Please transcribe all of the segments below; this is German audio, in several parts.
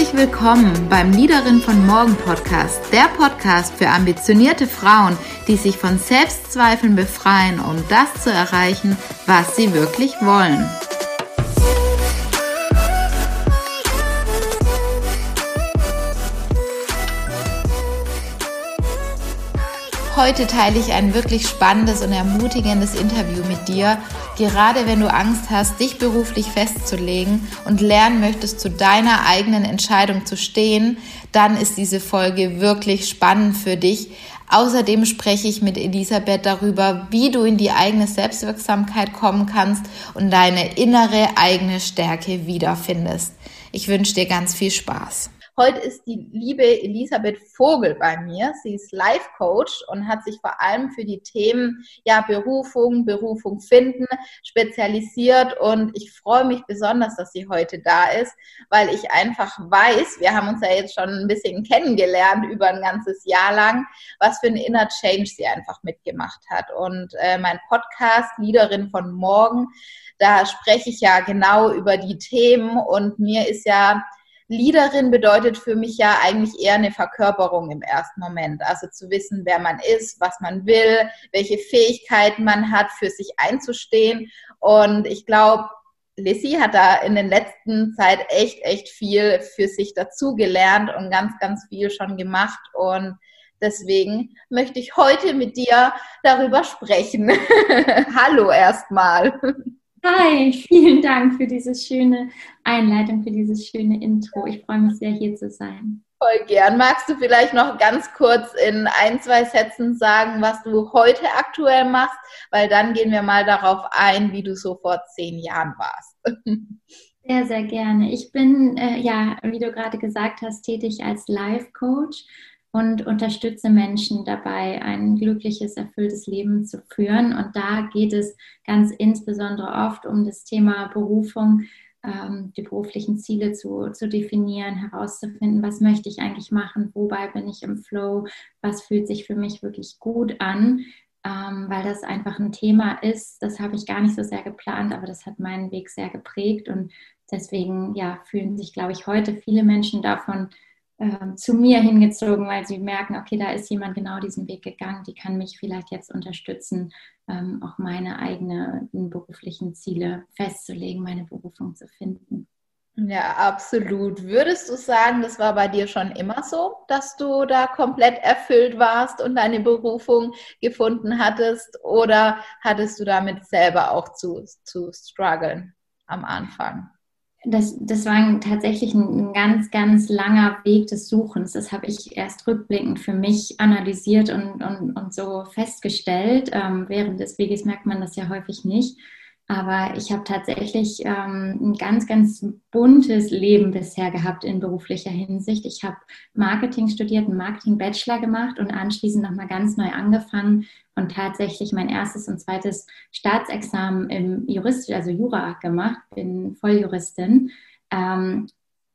Herzlich willkommen beim Liederin von Morgen Podcast, der Podcast für ambitionierte Frauen, die sich von Selbstzweifeln befreien, um das zu erreichen, was sie wirklich wollen. Heute teile ich ein wirklich spannendes und ermutigendes Interview mit dir, gerade wenn du Angst hast, dich beruflich festzulegen und lernen möchtest, zu deiner eigenen Entscheidung zu stehen, dann ist diese Folge wirklich spannend für dich. Außerdem spreche ich mit Elisabeth darüber, wie du in die eigene Selbstwirksamkeit kommen kannst und deine innere eigene Stärke wiederfindest. Ich wünsche dir ganz viel Spaß. Heute ist die liebe Elisabeth Vogel bei mir. Sie ist Life Coach und hat sich vor allem für die Themen ja, Berufung, Berufung finden spezialisiert. Und ich freue mich besonders, dass sie heute da ist, weil ich einfach weiß, wir haben uns ja jetzt schon ein bisschen kennengelernt über ein ganzes Jahr lang, was für ein Inner Change sie einfach mitgemacht hat. Und äh, mein Podcast, Leaderin von Morgen, da spreche ich ja genau über die Themen und mir ist ja Leaderin bedeutet für mich ja eigentlich eher eine Verkörperung im ersten Moment. Also zu wissen, wer man ist, was man will, welche Fähigkeiten man hat, für sich einzustehen. Und ich glaube, Lissy hat da in den letzten Zeit echt, echt viel für sich dazugelernt und ganz, ganz viel schon gemacht. Und deswegen möchte ich heute mit dir darüber sprechen. Hallo erstmal. Hi, vielen Dank für diese schöne Einleitung, für dieses schöne Intro. Ich freue mich sehr, hier zu sein. Voll gern. Magst du vielleicht noch ganz kurz in ein, zwei Sätzen sagen, was du heute aktuell machst? Weil dann gehen wir mal darauf ein, wie du so vor zehn Jahren warst. Sehr, sehr gerne. Ich bin, äh, ja, wie du gerade gesagt hast, tätig als Life Coach und unterstütze Menschen dabei, ein glückliches, erfülltes Leben zu führen. Und da geht es ganz insbesondere oft um das Thema Berufung, ähm, die beruflichen Ziele zu, zu definieren, herauszufinden, was möchte ich eigentlich machen, wobei bin ich im Flow, was fühlt sich für mich wirklich gut an. Ähm, weil das einfach ein Thema ist, das habe ich gar nicht so sehr geplant, aber das hat meinen Weg sehr geprägt und deswegen ja, fühlen sich, glaube ich, heute viele Menschen davon äh, zu mir hingezogen, weil sie merken, okay, da ist jemand genau diesen Weg gegangen, die kann mich vielleicht jetzt unterstützen, ähm, auch meine eigenen beruflichen Ziele festzulegen, meine Berufung zu finden. Ja, absolut. Würdest du sagen, das war bei dir schon immer so, dass du da komplett erfüllt warst und deine Berufung gefunden hattest? Oder hattest du damit selber auch zu, zu strugglen am Anfang? Das, das war tatsächlich ein, ganz, ganz langer Weg des Suchens. Das habe ich erst rückblickend für mich analysiert und, und, und so festgestellt. Ähm, während des Weges merkt man das ja häufig nicht. Aber ich habe tatsächlich ähm, ein ganz, ganz buntes Leben bisher gehabt in beruflicher Hinsicht. Ich habe Marketing studiert, einen Marketing-Bachelor gemacht und anschließend nochmal ganz neu angefangen und tatsächlich mein erstes und zweites Staatsexamen im Jurist, also Jura gemacht, bin Volljuristin. Ähm,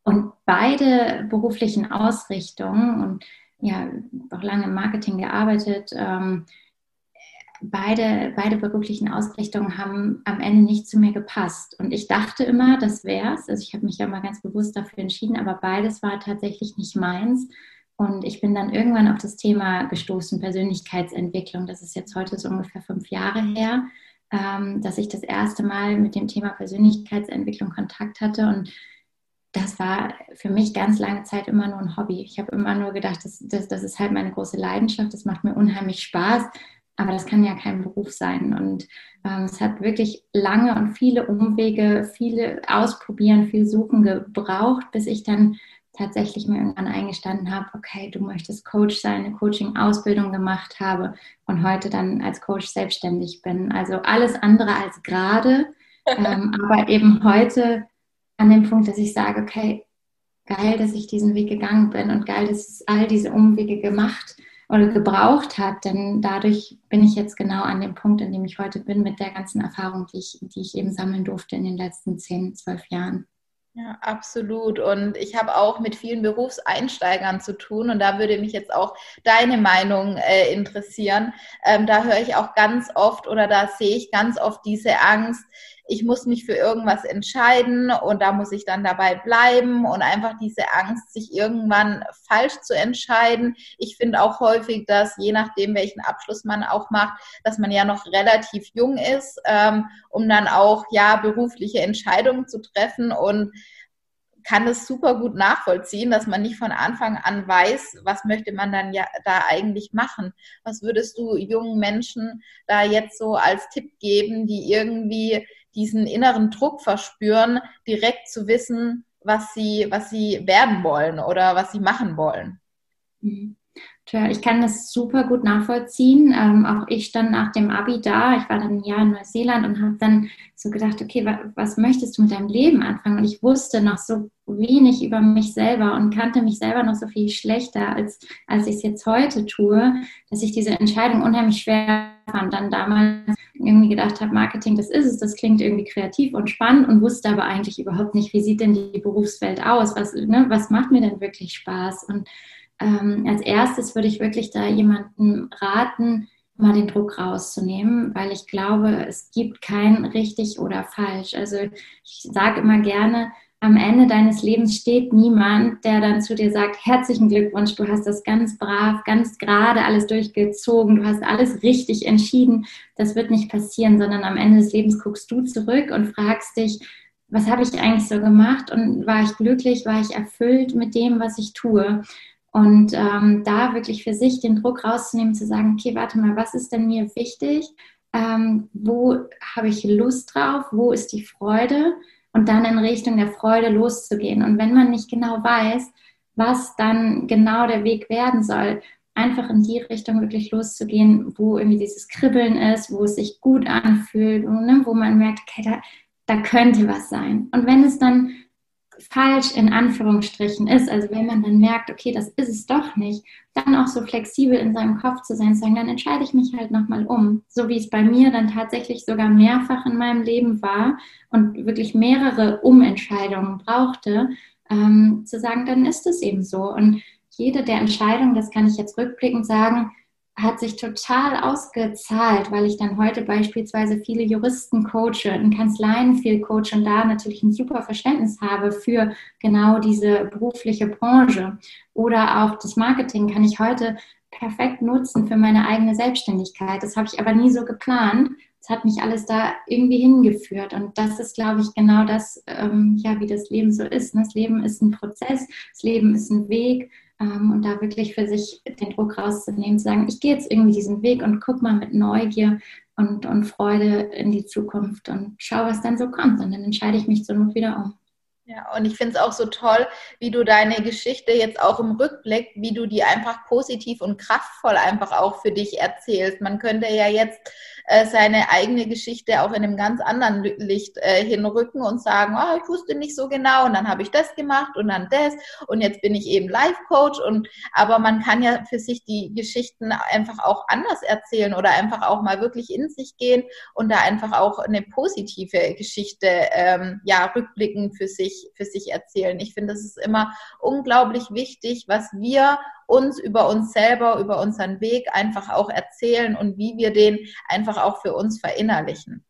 und beide beruflichen Ausrichtungen und ja, auch lange im Marketing gearbeitet, ähm, beide, beide beruflichen Ausrichtungen haben am Ende nicht zu mir gepasst. Und ich dachte immer, das wäre es. Also ich habe mich ja mal ganz bewusst dafür entschieden, aber beides war tatsächlich nicht meins. Und ich bin dann irgendwann auf das Thema gestoßen, Persönlichkeitsentwicklung. Das ist jetzt heute so ungefähr fünf Jahre her, ähm, dass ich das erste Mal mit dem Thema Persönlichkeitsentwicklung Kontakt hatte. Und das war für mich ganz lange Zeit immer nur ein Hobby. Ich habe immer nur gedacht, das, das, das ist halt meine große Leidenschaft, das macht mir unheimlich Spaß aber das kann ja kein Beruf sein. Und ähm, es hat wirklich lange und viele Umwege, viele Ausprobieren, viel Suchen gebraucht, bis ich dann tatsächlich mir irgendwann eingestanden habe, okay, du möchtest Coach sein, eine Coaching-Ausbildung gemacht habe und heute dann als Coach selbstständig bin. Also alles andere als gerade, ähm, aber eben heute an dem Punkt, dass ich sage, okay, geil, dass ich diesen Weg gegangen bin und geil, dass es all diese Umwege gemacht oder gebraucht hat, denn dadurch bin ich jetzt genau an dem Punkt, in dem ich heute bin, mit der ganzen Erfahrung, die ich, die ich eben sammeln durfte in den letzten zehn, zwölf Jahren. Ja, absolut. Und ich habe auch mit vielen Berufseinsteigern zu tun. Und da würde mich jetzt auch deine Meinung äh, interessieren. Ähm, da höre ich auch ganz oft oder da sehe ich ganz oft diese Angst, ich muss mich für irgendwas entscheiden und da muss ich dann dabei bleiben und einfach diese Angst, sich irgendwann falsch zu entscheiden. Ich finde auch häufig, dass je nachdem, welchen Abschluss man auch macht, dass man ja noch relativ jung ist, ähm, um dann auch ja berufliche Entscheidungen zu treffen und kann es super gut nachvollziehen, dass man nicht von Anfang an weiß, was möchte man dann ja da eigentlich machen. Was würdest du jungen Menschen da jetzt so als Tipp geben, die irgendwie diesen inneren Druck verspüren, direkt zu wissen, was sie, was sie werden wollen oder was sie machen wollen? Mhm. Ich kann das super gut nachvollziehen. Ähm, auch ich stand nach dem Abi da. Ich war dann ein Jahr in Neuseeland und habe dann so gedacht, okay, wa was möchtest du mit deinem Leben anfangen? Und ich wusste noch so wenig über mich selber und kannte mich selber noch so viel schlechter, als, als ich es jetzt heute tue, dass ich diese Entscheidung unheimlich schwer fand. Dann damals irgendwie gedacht habe, Marketing, das ist es, das klingt irgendwie kreativ und spannend und wusste aber eigentlich überhaupt nicht, wie sieht denn die Berufswelt aus? Was, ne, was macht mir denn wirklich Spaß? Und ähm, als erstes würde ich wirklich da jemandem raten, mal den Druck rauszunehmen, weil ich glaube, es gibt kein richtig oder falsch. Also ich sage immer gerne, am Ende deines Lebens steht niemand, der dann zu dir sagt, herzlichen Glückwunsch, du hast das ganz brav, ganz gerade alles durchgezogen, du hast alles richtig entschieden. Das wird nicht passieren, sondern am Ende des Lebens guckst du zurück und fragst dich, was habe ich eigentlich so gemacht und war ich glücklich, war ich erfüllt mit dem, was ich tue? Und ähm, da wirklich für sich den Druck rauszunehmen, zu sagen, okay, warte mal, was ist denn mir wichtig? Ähm, wo habe ich Lust drauf? Wo ist die Freude? Und dann in Richtung der Freude loszugehen. Und wenn man nicht genau weiß, was dann genau der Weg werden soll, einfach in die Richtung wirklich loszugehen, wo irgendwie dieses Kribbeln ist, wo es sich gut anfühlt, wo, ne, man merkt, okay, da, da könnte was sein. Und wenn es dann falsch in Anführungsstrichen ist, also wenn man dann merkt, okay, das ist es doch nicht, dann auch so flexibel in seinem Kopf zu sein, zu sagen, dann entscheide ich mich halt nochmal um. So wie es bei mir dann tatsächlich sogar mehrfach in meinem Leben war und wirklich mehrere Umentscheidungen brauchte, ähm, zu sagen, dann ist es eben so. Und jede der Entscheidungen, das kann ich jetzt rückblickend sagen, hat sich total ausgezahlt, weil ich dann heute beispielsweise viele Juristen coache, in Kanzleien viel coache und da natürlich ein super Verständnis habe für genau diese berufliche Branche. Oder auch das Marketing kann ich heute perfekt nutzen für meine eigene Selbstständigkeit. Das habe ich aber nie so geplant. Es hat mich alles da irgendwie hingeführt. Und das ist, glaube ich, genau das, ähm, ja, wie das Leben so ist. Ne? Das Leben ist ein Prozess, das Leben ist ein Weg ähm, und da wirklich für sich den Druck rauszunehmen, zu sagen, ich gehe jetzt irgendwie diesen Weg und guck mal mit Neugier und, und Freude in die Zukunft und schau, was dann so kommt. Und dann entscheide ich mich zur Not wieder um. Ja, und ich finde es auch so toll, wie du deine Geschichte jetzt auch im Rückblick, wie du die einfach positiv und kraftvoll einfach auch für dich erzählst. Man könnte ja jetzt äh, seine eigene Geschichte auch in einem ganz anderen Licht äh, hinrücken und sagen, oh, ich wusste nicht so genau und dann habe ich das gemacht und dann das und jetzt bin ich eben Life Coach und aber man kann ja für sich die Geschichten einfach auch anders erzählen oder einfach auch mal wirklich in sich gehen und da einfach auch eine positive Geschichte ähm, ja rückblickend für sich für sich erzählen. Ich finde, das ist immer unglaublich wichtig, was wir uns über uns selber, über unseren Weg einfach auch erzählen und wie wir den einfach auch für uns verinnerlichen.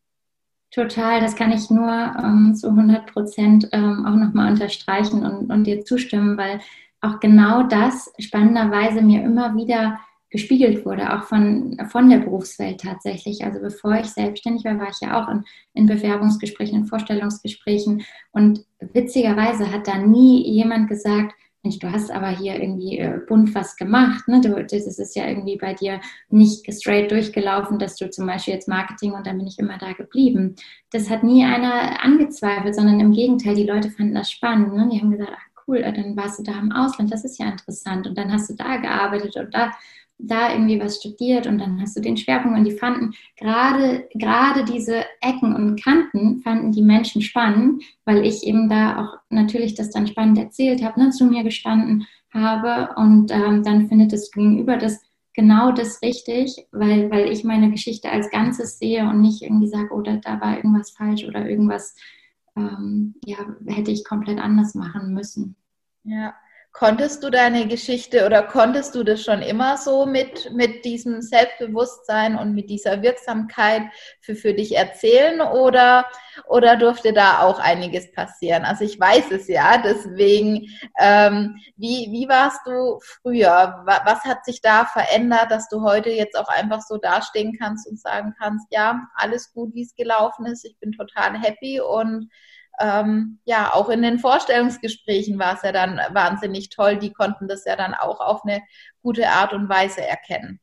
Total, das kann ich nur ähm, zu 100 Prozent ähm, auch nochmal unterstreichen und, und dir zustimmen, weil auch genau das spannenderweise mir immer wieder gespiegelt wurde, auch von, von der Berufswelt tatsächlich. Also bevor ich selbstständig war, war ich ja auch in, in Bewerbungsgesprächen, in Vorstellungsgesprächen und witzigerweise hat da nie jemand gesagt, Mensch, du hast aber hier irgendwie äh, bunt was gemacht. Ne? Du, das ist ja irgendwie bei dir nicht straight durchgelaufen, dass du zum Beispiel jetzt Marketing und dann bin ich immer da geblieben. Das hat nie einer angezweifelt, sondern im Gegenteil, die Leute fanden das spannend. Ne? Die haben gesagt, ach cool, dann warst du da im Ausland, das ist ja interessant. Und dann hast du da gearbeitet und da da irgendwie was studiert und dann hast du den Schwerpunkt und die fanden gerade, gerade diese Ecken und Kanten fanden die Menschen spannend, weil ich eben da auch natürlich das dann spannend erzählt habe, ne, zu mir gestanden habe und ähm, dann findet das Gegenüber das genau das richtig, weil, weil ich meine Geschichte als Ganzes sehe und nicht irgendwie sage, oder oh, da war irgendwas falsch oder irgendwas, ähm, ja, hätte ich komplett anders machen müssen. Ja, Konntest du deine Geschichte oder konntest du das schon immer so mit, mit diesem Selbstbewusstsein und mit dieser Wirksamkeit für, für dich erzählen oder, oder durfte da auch einiges passieren? Also ich weiß es ja, deswegen, ähm, wie, wie warst du früher? Was hat sich da verändert, dass du heute jetzt auch einfach so dastehen kannst und sagen kannst, ja, alles gut, wie es gelaufen ist, ich bin total happy und ähm, ja, auch in den Vorstellungsgesprächen war es ja dann wahnsinnig toll. Die konnten das ja dann auch auf eine gute Art und Weise erkennen.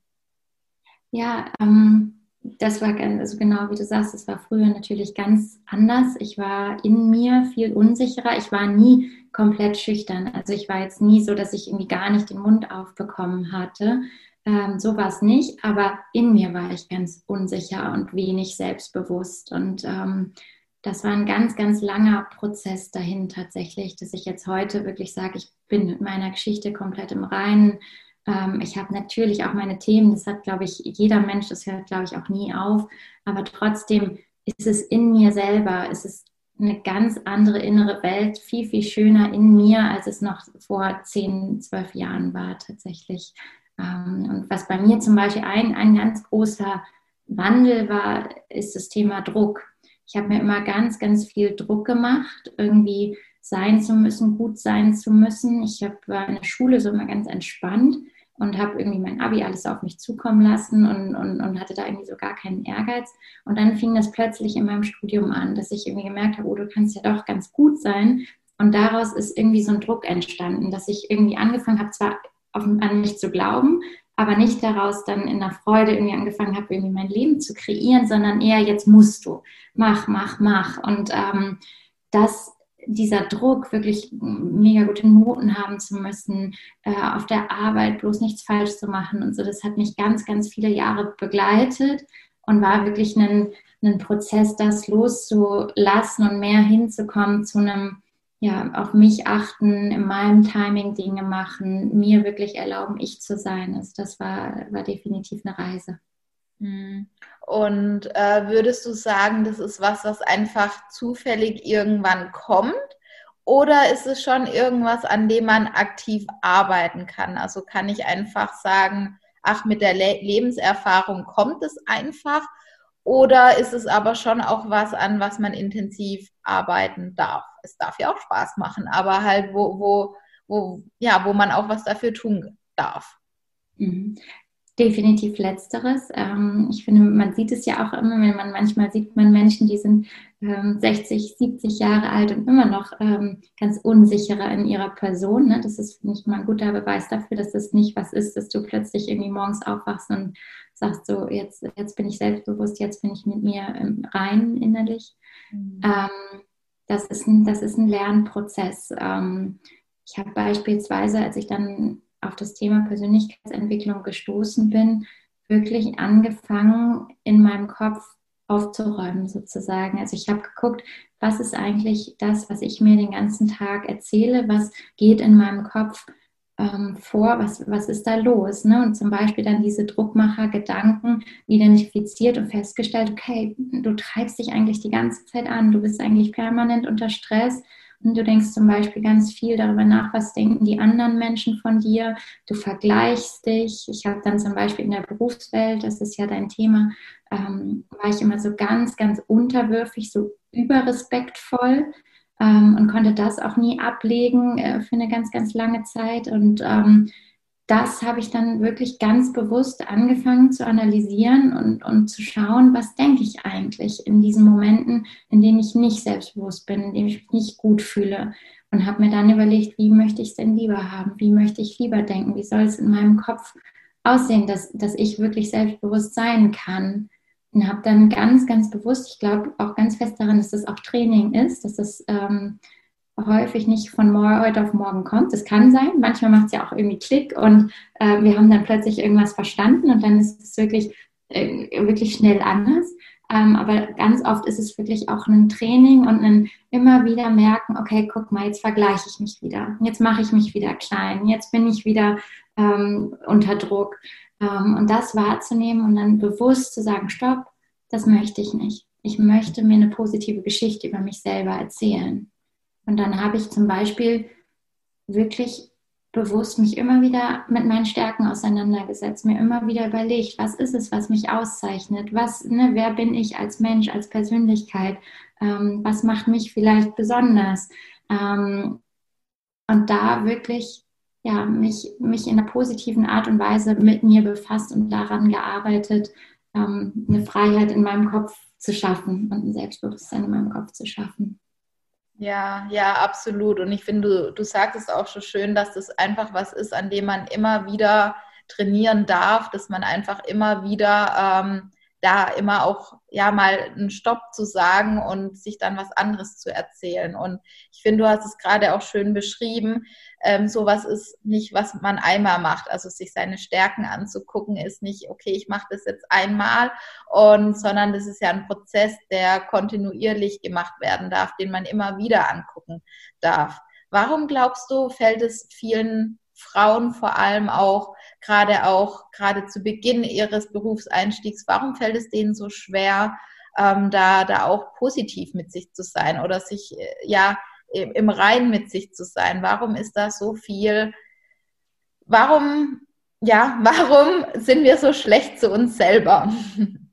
Ja, ähm, das war ganz, also genau wie du sagst, es war früher natürlich ganz anders. Ich war in mir viel unsicherer. Ich war nie komplett schüchtern. Also ich war jetzt nie so, dass ich irgendwie gar nicht den Mund aufbekommen hatte. Ähm, so war es nicht, aber in mir war ich ganz unsicher und wenig selbstbewusst. Und ähm, das war ein ganz, ganz langer Prozess dahin tatsächlich, dass ich jetzt heute wirklich sage, ich bin mit meiner Geschichte komplett im Reinen. Ähm, ich habe natürlich auch meine Themen, das hat, glaube ich, jeder Mensch, das hört, glaube ich, auch nie auf. Aber trotzdem ist es in mir selber, ist es eine ganz andere innere Welt, viel, viel schöner in mir, als es noch vor zehn, zwölf Jahren war tatsächlich. Ähm, und was bei mir zum Beispiel ein, ein ganz großer Wandel war, ist das Thema Druck ich habe mir immer ganz, ganz viel Druck gemacht, irgendwie sein zu müssen, gut sein zu müssen. Ich hab, war in der Schule so immer ganz entspannt und habe irgendwie mein Abi alles auf mich zukommen lassen und, und, und hatte da irgendwie so gar keinen Ehrgeiz. Und dann fing das plötzlich in meinem Studium an, dass ich irgendwie gemerkt habe, oh, du kannst ja doch ganz gut sein. Und daraus ist irgendwie so ein Druck entstanden, dass ich irgendwie angefangen habe, zwar auf, an mich zu glauben, aber nicht daraus dann in der Freude irgendwie angefangen habe, irgendwie mein Leben zu kreieren, sondern eher jetzt musst du, mach, mach, mach. Und ähm, dass dieser Druck, wirklich mega gute Noten haben zu müssen, äh, auf der Arbeit bloß nichts falsch zu machen und so, das hat mich ganz, ganz viele Jahre begleitet und war wirklich ein, ein Prozess, das loszulassen und mehr hinzukommen zu einem ja, auf mich achten, in meinem Timing Dinge machen, mir wirklich erlauben, ich zu sein. Also das war, war definitiv eine Reise. Hm. Und äh, würdest du sagen, das ist was, was einfach zufällig irgendwann kommt? Oder ist es schon irgendwas, an dem man aktiv arbeiten kann? Also kann ich einfach sagen, ach, mit der Le Lebenserfahrung kommt es einfach? Oder ist es aber schon auch was, an was man intensiv arbeiten darf? Es darf ja auch Spaß machen, aber halt, wo, wo, wo, ja, wo man auch was dafür tun darf. Mhm. Definitiv letzteres. Ähm, ich finde, man sieht es ja auch immer, wenn man manchmal sieht man Menschen, die sind 60, ähm, 70 Jahre alt und immer noch ähm, ganz unsicherer in ihrer Person. Ne? Das ist, finde ich, mal ein guter Beweis dafür, dass das nicht was ist, dass du plötzlich irgendwie morgens aufwachst und sagst so, jetzt, jetzt bin ich selbstbewusst, jetzt bin ich mit mir im Reinen innerlich. Mhm. Ähm, das, ist ein, das ist ein Lernprozess. Ähm, ich habe beispielsweise, als ich dann auf das Thema Persönlichkeitsentwicklung gestoßen bin, wirklich angefangen, in meinem Kopf aufzuräumen sozusagen. Also ich habe geguckt, was ist eigentlich das, was ich mir den ganzen Tag erzähle, was geht in meinem Kopf ähm, vor, was, was ist da los? Ne? Und zum Beispiel dann diese Druckmacher-Gedanken identifiziert und festgestellt, okay, du treibst dich eigentlich die ganze Zeit an, du bist eigentlich permanent unter Stress. Und du denkst zum Beispiel ganz viel darüber nach, was denken die anderen Menschen von dir. Du vergleichst dich. Ich habe dann zum Beispiel in der Berufswelt, das ist ja dein Thema, ähm, war ich immer so ganz, ganz unterwürfig, so überrespektvoll ähm, und konnte das auch nie ablegen äh, für eine ganz, ganz lange Zeit. Und ähm, das habe ich dann wirklich ganz bewusst angefangen zu analysieren und, und zu schauen, was denke ich eigentlich in diesen Momenten, in denen ich nicht selbstbewusst bin, in denen ich mich nicht gut fühle. Und habe mir dann überlegt, wie möchte ich es denn lieber haben? Wie möchte ich lieber denken? Wie soll es in meinem Kopf aussehen, dass, dass ich wirklich selbstbewusst sein kann? Und habe dann ganz, ganz bewusst, ich glaube auch ganz fest daran, dass das auch Training ist, dass das ähm, häufig nicht von heute auf morgen kommt. Das kann sein, manchmal macht es ja auch irgendwie Klick und äh, wir haben dann plötzlich irgendwas verstanden und dann ist es wirklich, äh, wirklich schnell anders. Ähm, aber ganz oft ist es wirklich auch ein Training und ein immer wieder merken, okay, guck mal, jetzt vergleiche ich mich wieder, jetzt mache ich mich wieder klein, jetzt bin ich wieder ähm, unter Druck. Ähm, und das wahrzunehmen und dann bewusst zu sagen, stopp, das möchte ich nicht. Ich möchte mir eine positive Geschichte über mich selber erzählen. Und dann habe ich zum Beispiel wirklich bewusst mich immer wieder mit meinen Stärken auseinandergesetzt, mir immer wieder überlegt, was ist es, was mich auszeichnet, was, ne, wer bin ich als Mensch, als Persönlichkeit, ähm, was macht mich vielleicht besonders. Ähm, und da wirklich ja, mich, mich in einer positiven Art und Weise mit mir befasst und daran gearbeitet, ähm, eine Freiheit in meinem Kopf zu schaffen und ein Selbstbewusstsein in meinem Kopf zu schaffen. Ja, ja, absolut. Und ich finde, du, du sagtest auch schon schön, dass das einfach was ist, an dem man immer wieder trainieren darf, dass man einfach immer wieder ähm, da immer auch ja mal einen Stopp zu sagen und sich dann was anderes zu erzählen. Und ich finde, du hast es gerade auch schön beschrieben. Ähm, sowas ist nicht, was man einmal macht. Also sich seine Stärken anzugucken, ist nicht, okay, ich mache das jetzt einmal, und sondern das ist ja ein Prozess, der kontinuierlich gemacht werden darf, den man immer wieder angucken darf. Warum glaubst du, fällt es vielen Frauen vor allem auch, gerade auch, gerade zu Beginn ihres Berufseinstiegs, warum fällt es denen so schwer, ähm, da, da auch positiv mit sich zu sein oder sich, äh, ja, im, im Rein mit sich zu sein? Warum ist da so viel, warum, ja, warum sind wir so schlecht zu uns selber?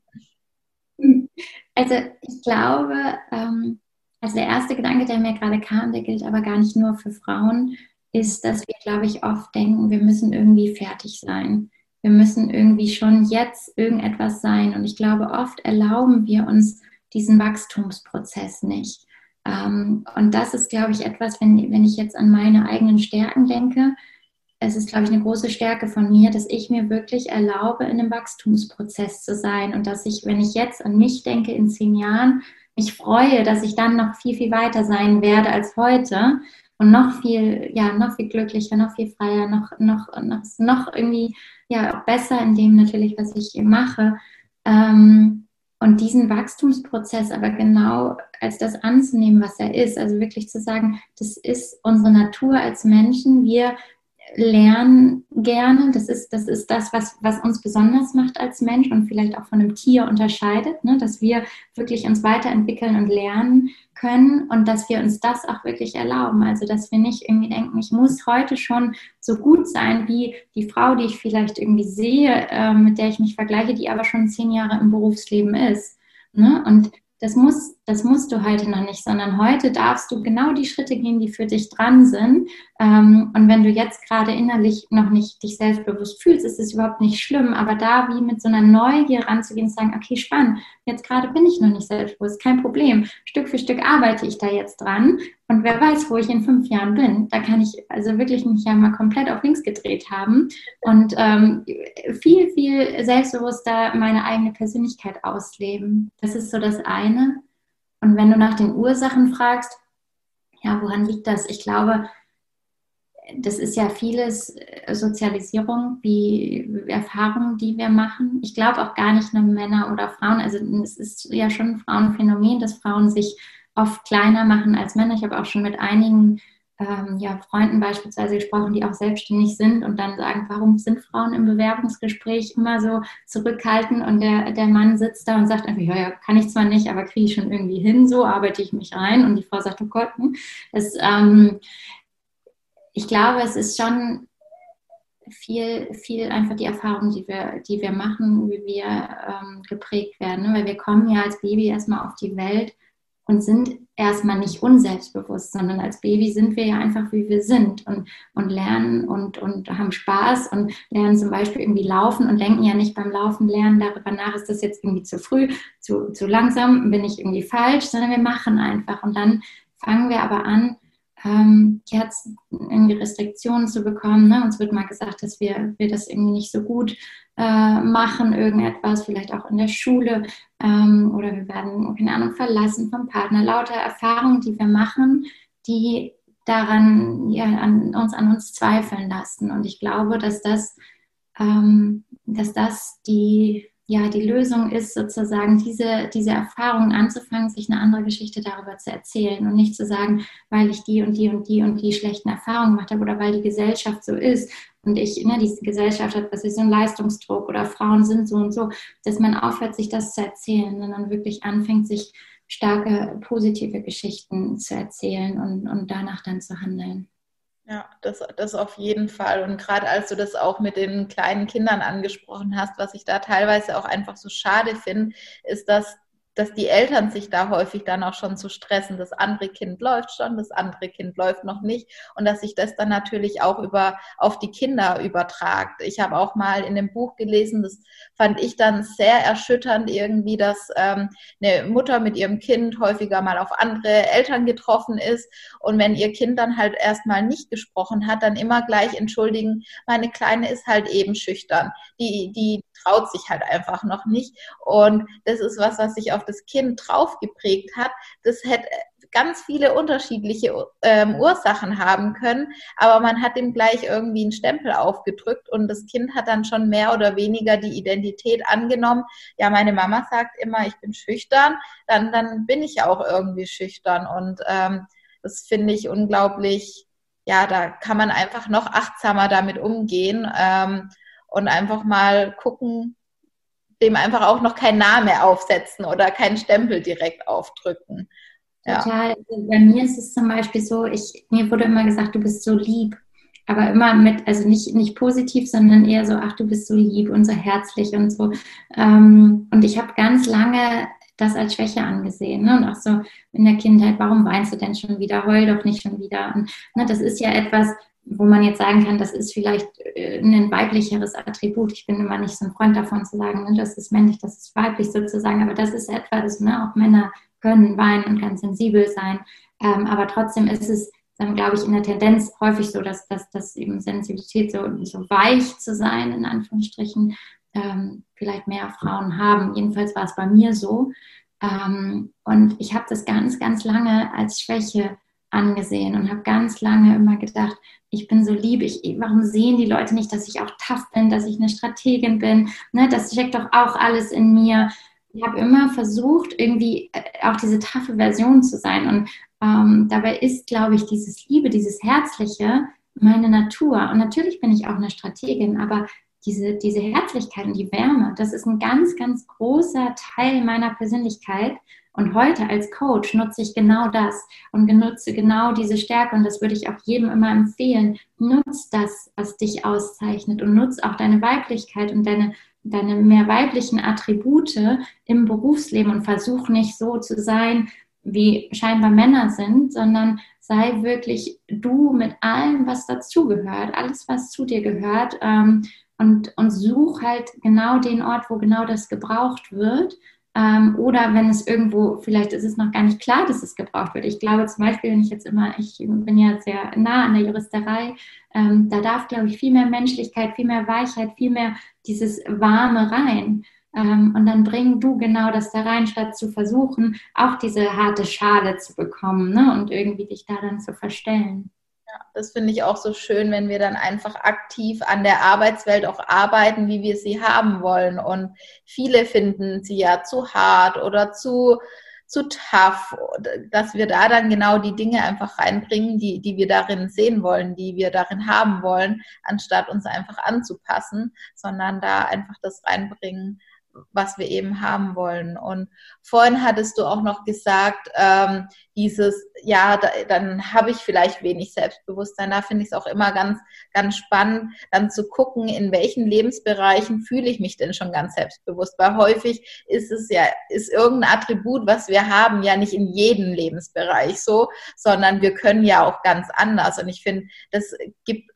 Also ich glaube, ähm, also der erste Gedanke, der mir gerade kam, der gilt aber gar nicht nur für Frauen, ist, dass wir, glaube ich, oft denken, wir müssen irgendwie fertig sein. Wir müssen irgendwie schon jetzt irgendetwas sein. Und ich glaube, oft erlauben wir uns diesen Wachstumsprozess nicht. Ähm, und das ist, glaube ich, etwas, wenn, wenn ich jetzt an meine eigenen Stärken denke, es ist, glaube ich, eine große Stärke von mir, dass ich mir wirklich erlaube, in einem Wachstumsprozess zu sein und dass ich, wenn ich jetzt an mich denke in zehn Jahren, mich freue, dass ich dann noch viel, viel weiter sein werde als heute und noch viel, ja, noch viel glücklicher, noch viel freier, noch, noch, noch, noch irgendwie, ja, besser in dem natürlich, was ich mache. Ähm, und diesen Wachstumsprozess aber genau als das anzunehmen, was er ist. Also wirklich zu sagen, das ist unsere Natur als Menschen. Wir lernen gerne. Das ist das, ist das was, was uns besonders macht als Mensch und vielleicht auch von einem Tier unterscheidet, ne? dass wir wirklich uns weiterentwickeln und lernen können und dass wir uns das auch wirklich erlauben. Also dass wir nicht irgendwie denken, ich muss heute schon so gut sein wie die Frau, die ich vielleicht irgendwie sehe, äh, mit der ich mich vergleiche, die aber schon zehn Jahre im Berufsleben ist. Ne? Und das, muss, das musst du heute noch nicht, sondern heute darfst du genau die Schritte gehen, die für dich dran sind. Ähm, und wenn du jetzt gerade innerlich noch nicht dich selbstbewusst fühlst, ist es überhaupt nicht schlimm. Aber da wie mit so einer Neugier ranzugehen und sagen, okay, spannend, jetzt gerade bin ich noch nicht selbstbewusst, kein Problem. Stück für Stück arbeite ich da jetzt dran. Und wer weiß, wo ich in fünf Jahren bin. Da kann ich also wirklich mich ja mal komplett auf links gedreht haben und ähm, viel, viel selbstbewusster meine eigene Persönlichkeit ausleben. Das ist so das eine. Und wenn du nach den Ursachen fragst, ja, woran liegt das? Ich glaube, das ist ja vieles äh, Sozialisierung, wie Erfahrungen, die wir machen. Ich glaube auch gar nicht nur Männer oder Frauen. Also es ist ja schon ein Frauenphänomen, dass Frauen sich oft kleiner machen als Männer. Ich habe auch schon mit einigen ähm, ja, Freunden beispielsweise gesprochen, die auch selbstständig sind und dann sagen, warum sind Frauen im Bewerbungsgespräch immer so zurückhaltend und der, der Mann sitzt da und sagt einfach, ja, ja, kann ich zwar nicht, aber kriege ich schon irgendwie hin, so arbeite ich mich rein und die Frau sagt, oh Gott, hm. das, ähm, ich glaube, es ist schon viel, viel einfach die Erfahrung, die wir, die wir machen, wie wir ähm, geprägt werden. Ne? Weil wir kommen ja als Baby erstmal auf die Welt und sind erstmal nicht unselbstbewusst, sondern als Baby sind wir ja einfach, wie wir sind und, und lernen und, und haben Spaß und lernen zum Beispiel irgendwie laufen und denken ja nicht beim Laufen lernen darüber nach, ist das jetzt irgendwie zu früh, zu, zu langsam, bin ich irgendwie falsch, sondern wir machen einfach und dann fangen wir aber an, ähm, jetzt irgendwie Restriktionen zu bekommen. Ne? Uns wird mal gesagt, dass wir, wir das irgendwie nicht so gut äh, machen, irgendetwas, vielleicht auch in der Schule ähm, oder wir werden, keine Ahnung, verlassen vom Partner. Lauter Erfahrungen, die wir machen, die daran, ja, an uns, an uns zweifeln lassen. Und ich glaube, dass das, ähm, dass das die ja, die Lösung ist sozusagen, diese, diese Erfahrungen anzufangen, sich eine andere Geschichte darüber zu erzählen und nicht zu sagen, weil ich die und die und die und die schlechten Erfahrungen gemacht habe oder weil die Gesellschaft so ist und ich, ne, diese Gesellschaft hat, was ist so ein Leistungsdruck oder Frauen sind so und so, dass man aufhört, sich das zu erzählen dann wirklich anfängt, sich starke positive Geschichten zu erzählen und, und danach dann zu handeln. Ja, das, das auf jeden Fall. Und gerade als du das auch mit den kleinen Kindern angesprochen hast, was ich da teilweise auch einfach so schade finde, ist, dass dass die Eltern sich da häufig dann auch schon zu stressen. Das andere Kind läuft schon, das andere Kind läuft noch nicht und dass sich das dann natürlich auch über auf die Kinder übertragt. Ich habe auch mal in dem Buch gelesen, das fand ich dann sehr erschütternd irgendwie, dass ähm, eine Mutter mit ihrem Kind häufiger mal auf andere Eltern getroffen ist und wenn ihr Kind dann halt erstmal nicht gesprochen hat, dann immer gleich entschuldigen, meine Kleine ist halt eben schüchtern. Die die traut sich halt einfach noch nicht. Und das ist was, was ich auf das Kind drauf geprägt hat, das hätte ganz viele unterschiedliche ähm, Ursachen haben können, aber man hat ihm gleich irgendwie einen Stempel aufgedrückt und das Kind hat dann schon mehr oder weniger die Identität angenommen. Ja, meine Mama sagt immer, ich bin schüchtern, dann, dann bin ich auch irgendwie schüchtern. Und ähm, das finde ich unglaublich, ja, da kann man einfach noch achtsamer damit umgehen. Ähm, und einfach mal gucken, dem einfach auch noch kein Name aufsetzen oder keinen Stempel direkt aufdrücken. Total. Also bei mir ist es zum Beispiel so, ich, mir wurde immer gesagt, du bist so lieb. Aber immer mit, also nicht, nicht positiv, sondern eher so, ach, du bist so lieb und so herzlich und so. Ähm, und ich habe ganz lange das als Schwäche angesehen. Ne? Und auch so in der Kindheit, warum weinst du denn schon wieder? Heul doch nicht schon wieder. Und ne, das ist ja etwas, wo man jetzt sagen kann, das ist vielleicht äh, ein weiblicheres Attribut. Ich bin immer nicht so ein Freund davon zu sagen, ne, das ist männlich, das ist weiblich sozusagen, aber das ist etwas, ne, auch Männer können weinen und ganz sensibel sein. Ähm, aber trotzdem ist es dann, glaube ich, in der Tendenz häufig so, dass, dass, dass eben Sensibilität so, so weich zu sein, in Anführungsstrichen, ähm, vielleicht mehr Frauen haben. Jedenfalls war es bei mir so. Ähm, und ich habe das ganz, ganz lange als Schwäche angesehen und habe ganz lange immer gedacht, ich bin so lieb, ich, warum sehen die Leute nicht, dass ich auch tough bin, dass ich eine Strategin bin, ne, das steckt doch auch alles in mir. Ich habe immer versucht, irgendwie äh, auch diese taffe Version zu sein und ähm, dabei ist, glaube ich, dieses Liebe, dieses Herzliche meine Natur. Und natürlich bin ich auch eine Strategin, aber diese, diese Herzlichkeit und die Wärme, das ist ein ganz, ganz großer Teil meiner Persönlichkeit. Und heute als Coach nutze ich genau das und benutze genau diese Stärke. Und das würde ich auch jedem immer empfehlen. Nutz das, was dich auszeichnet und nutz auch deine Weiblichkeit und deine, deine mehr weiblichen Attribute im Berufsleben und versuch nicht so zu sein, wie scheinbar Männer sind, sondern sei wirklich du mit allem, was dazugehört, alles, was zu dir gehört. Ähm, und, und such halt genau den Ort, wo genau das gebraucht wird ähm, oder wenn es irgendwo, vielleicht ist es noch gar nicht klar, dass es gebraucht wird. Ich glaube zum Beispiel, wenn ich jetzt immer, ich bin ja sehr nah an der Juristerei, ähm, da darf, glaube ich, viel mehr Menschlichkeit, viel mehr Weichheit, viel mehr dieses Warme rein. Ähm, und dann bring du genau das da rein, statt zu versuchen, auch diese harte Schale zu bekommen ne? und irgendwie dich da dann zu verstellen. Das finde ich auch so schön, wenn wir dann einfach aktiv an der Arbeitswelt auch arbeiten, wie wir sie haben wollen. Und viele finden sie ja zu hart oder zu, zu tough, dass wir da dann genau die Dinge einfach reinbringen, die, die wir darin sehen wollen, die wir darin haben wollen, anstatt uns einfach anzupassen, sondern da einfach das reinbringen, was wir eben haben wollen. Und vorhin hattest du auch noch gesagt, ähm, dieses, ja, da, dann habe ich vielleicht wenig Selbstbewusstsein. Da finde ich es auch immer ganz, ganz spannend, dann zu gucken, in welchen Lebensbereichen fühle ich mich denn schon ganz selbstbewusst. Weil häufig ist es ja, ist irgendein Attribut, was wir haben, ja nicht in jedem Lebensbereich so, sondern wir können ja auch ganz anders. Und ich finde, das gibt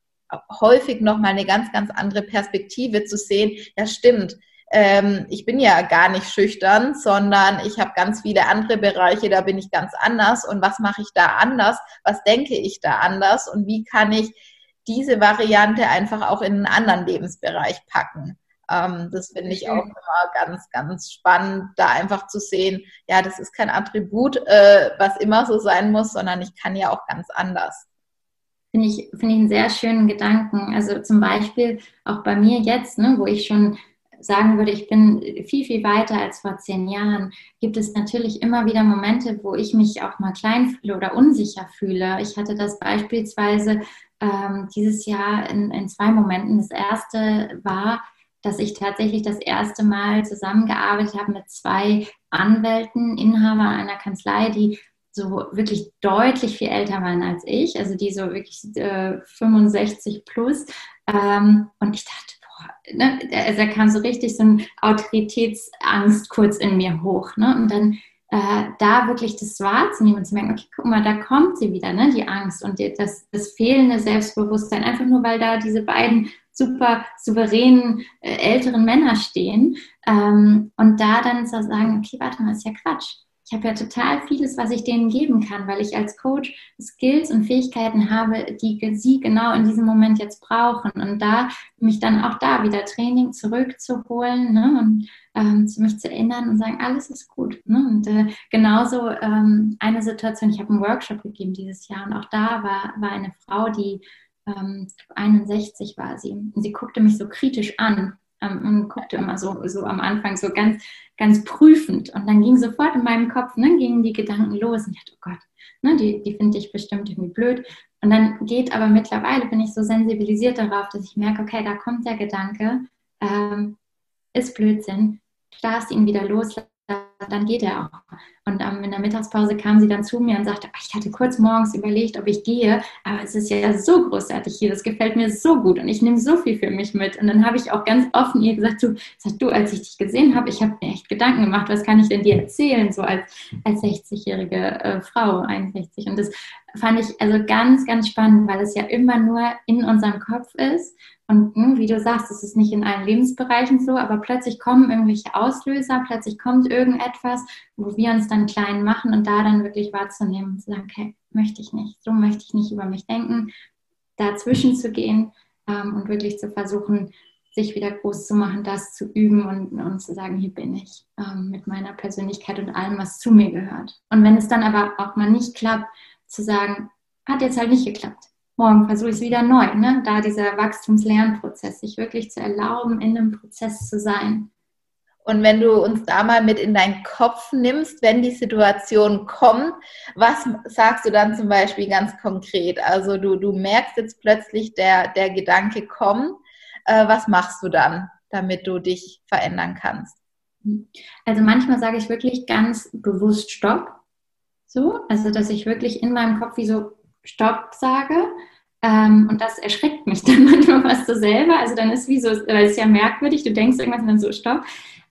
häufig nochmal eine ganz, ganz andere Perspektive zu sehen. Ja, stimmt ähm, ich bin ja gar nicht schüchtern, sondern ich habe ganz viele andere Bereiche, da bin ich ganz anders. Und was mache ich da anders? Was denke ich da anders? Und wie kann ich diese Variante einfach auch in einen anderen Lebensbereich packen? Ähm, das finde ich auch immer ganz, ganz spannend, da einfach zu sehen, ja, das ist kein Attribut, äh, was immer so sein muss, sondern ich kann ja auch ganz anders finde ich, finde ich einen sehr schönen Gedanken. Also zum Beispiel auch bei mir jetzt, ne, wo ich schon sagen würde, ich bin viel, viel weiter als vor zehn Jahren, gibt es natürlich immer wieder Momente, wo ich mich auch mal klein fühle oder unsicher fühle. Ich hatte das beispielsweise ähm, dieses Jahr in, in zwei Momenten. Das erste war, dass ich tatsächlich das erste Mal zusammengearbeitet habe mit zwei Anwälten, Inhaber einer Kanzlei, die so wirklich deutlich viel älter waren als ich, also die so wirklich äh, 65 plus. Ähm, und ich dachte, ne, also da kam so richtig so eine Autoritätsangst kurz in mir hoch. Ne? Und dann äh, da wirklich das wahrzunehmen und zu merken, okay, guck mal, da kommt sie wieder, ne, die Angst und die, das, das fehlende Selbstbewusstsein, einfach nur weil da diese beiden super souveränen äh, älteren Männer stehen. Ähm, und da dann zu sagen, okay, warte mal, ist ja Quatsch ich habe ja total vieles, was ich denen geben kann, weil ich als Coach Skills und Fähigkeiten habe, die sie genau in diesem Moment jetzt brauchen. Und da mich dann auch da wieder Training zurückzuholen ne, und ähm, mich zu erinnern und sagen, alles ist gut. Ne? Und äh, genauso ähm, eine Situation, ich habe einen Workshop gegeben dieses Jahr und auch da war, war eine Frau, die ähm, 61 war sie. Und sie guckte mich so kritisch an ähm, und guckte immer so, so am Anfang so ganz, ganz prüfend. Und dann ging sofort in meinem Kopf, ne, gingen die Gedanken los. Und ich dachte, oh Gott, ne, die, die finde ich bestimmt irgendwie blöd. Und dann geht aber mittlerweile, bin ich so sensibilisiert darauf, dass ich merke, okay, da kommt der Gedanke, ähm, ist Blödsinn, starrst ihn wieder los, dann geht er auch. Und ähm, in der Mittagspause kam sie dann zu mir und sagte, ich hatte kurz morgens überlegt, ob ich gehe, aber es ist ja so großartig hier, das gefällt mir so gut und ich nehme so viel für mich mit. Und dann habe ich auch ganz offen ihr gesagt, du, sag du, als ich dich gesehen habe, ich habe mir echt Gedanken gemacht, was kann ich denn dir erzählen, so als, als 60-jährige äh, Frau, 61. Und das fand ich also ganz, ganz spannend, weil es ja immer nur in unserem Kopf ist und hm, wie du sagst, es ist nicht in allen Lebensbereichen so, aber plötzlich kommen irgendwelche Auslöser, plötzlich kommt irgendetwas, wo wir uns dann klein machen und da dann wirklich wahrzunehmen und zu sagen, okay, möchte ich nicht, so möchte ich nicht über mich denken, dazwischen zu gehen ähm, und wirklich zu versuchen, sich wieder groß zu machen, das zu üben und, und zu sagen, hier bin ich ähm, mit meiner Persönlichkeit und allem, was zu mir gehört. Und wenn es dann aber auch mal nicht klappt, zu sagen, hat jetzt halt nicht geklappt morgen versuche ich es wieder neu. Ne? Da dieser Wachstumslernprozess, sich wirklich zu erlauben, in einem Prozess zu sein. Und wenn du uns da mal mit in deinen Kopf nimmst, wenn die Situation kommt, was sagst du dann zum Beispiel ganz konkret? Also du, du merkst jetzt plötzlich, der, der Gedanke kommt. Äh, was machst du dann, damit du dich verändern kannst? Also manchmal sage ich wirklich ganz bewusst Stopp. So, also dass ich wirklich in meinem Kopf wie so Stopp sage. Ähm, und das erschreckt mich dann manchmal fast so selber. Also dann ist wie so, weil es ist ja merkwürdig, du denkst irgendwas und dann so Stopp.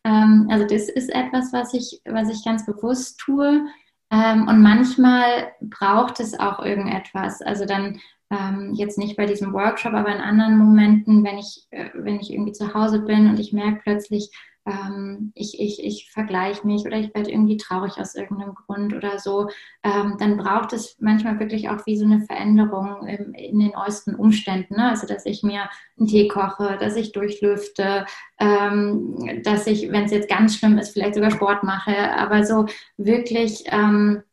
Ähm, also das ist etwas, was ich, was ich ganz bewusst tue. Ähm, und manchmal braucht es auch irgendetwas. Also dann ähm, jetzt nicht bei diesem Workshop, aber in anderen Momenten, wenn ich, äh, wenn ich irgendwie zu Hause bin und ich merke plötzlich, ähm, ich, ich, ich vergleiche mich oder ich werde irgendwie traurig aus irgendeinem Grund oder so, ähm, dann braucht es manchmal wirklich auch wie so eine Veränderung im, in den äußeren Umständen. Ne? Also, dass ich mir einen Tee koche, dass ich durchlüfte, ähm, dass ich, wenn es jetzt ganz schlimm ist, vielleicht sogar Sport mache, aber so wirklich ähm,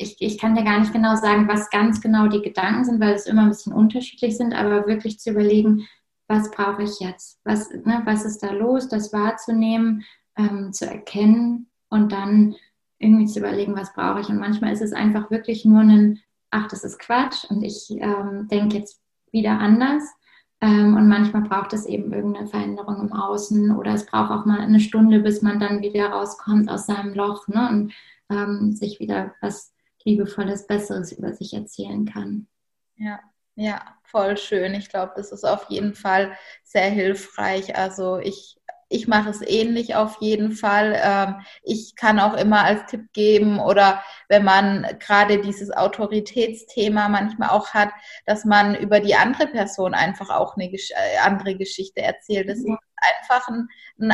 ich, ich, kann dir gar nicht genau sagen, was ganz genau die Gedanken sind, weil es immer ein bisschen unterschiedlich sind, aber wirklich zu überlegen, was brauche ich jetzt? Was, ne, was ist da los? Das wahrzunehmen, ähm, zu erkennen und dann irgendwie zu überlegen, was brauche ich. Und manchmal ist es einfach wirklich nur ein, ach, das ist Quatsch und ich ähm, denke jetzt wieder anders. Ähm, und manchmal braucht es eben irgendeine Veränderung im Außen oder es braucht auch mal eine Stunde, bis man dann wieder rauskommt aus seinem Loch ne, und ähm, sich wieder was Liebevolles, Besseres über sich erzählen kann. Ja, ja, voll schön. Ich glaube, das ist auf jeden Fall sehr hilfreich. Also ich, ich mache es ähnlich auf jeden Fall. Ähm, ich kann auch immer als Tipp geben oder wenn man gerade dieses Autoritätsthema manchmal auch hat, dass man über die andere Person einfach auch eine äh, andere Geschichte erzählt. Das ist einfach ein, ein,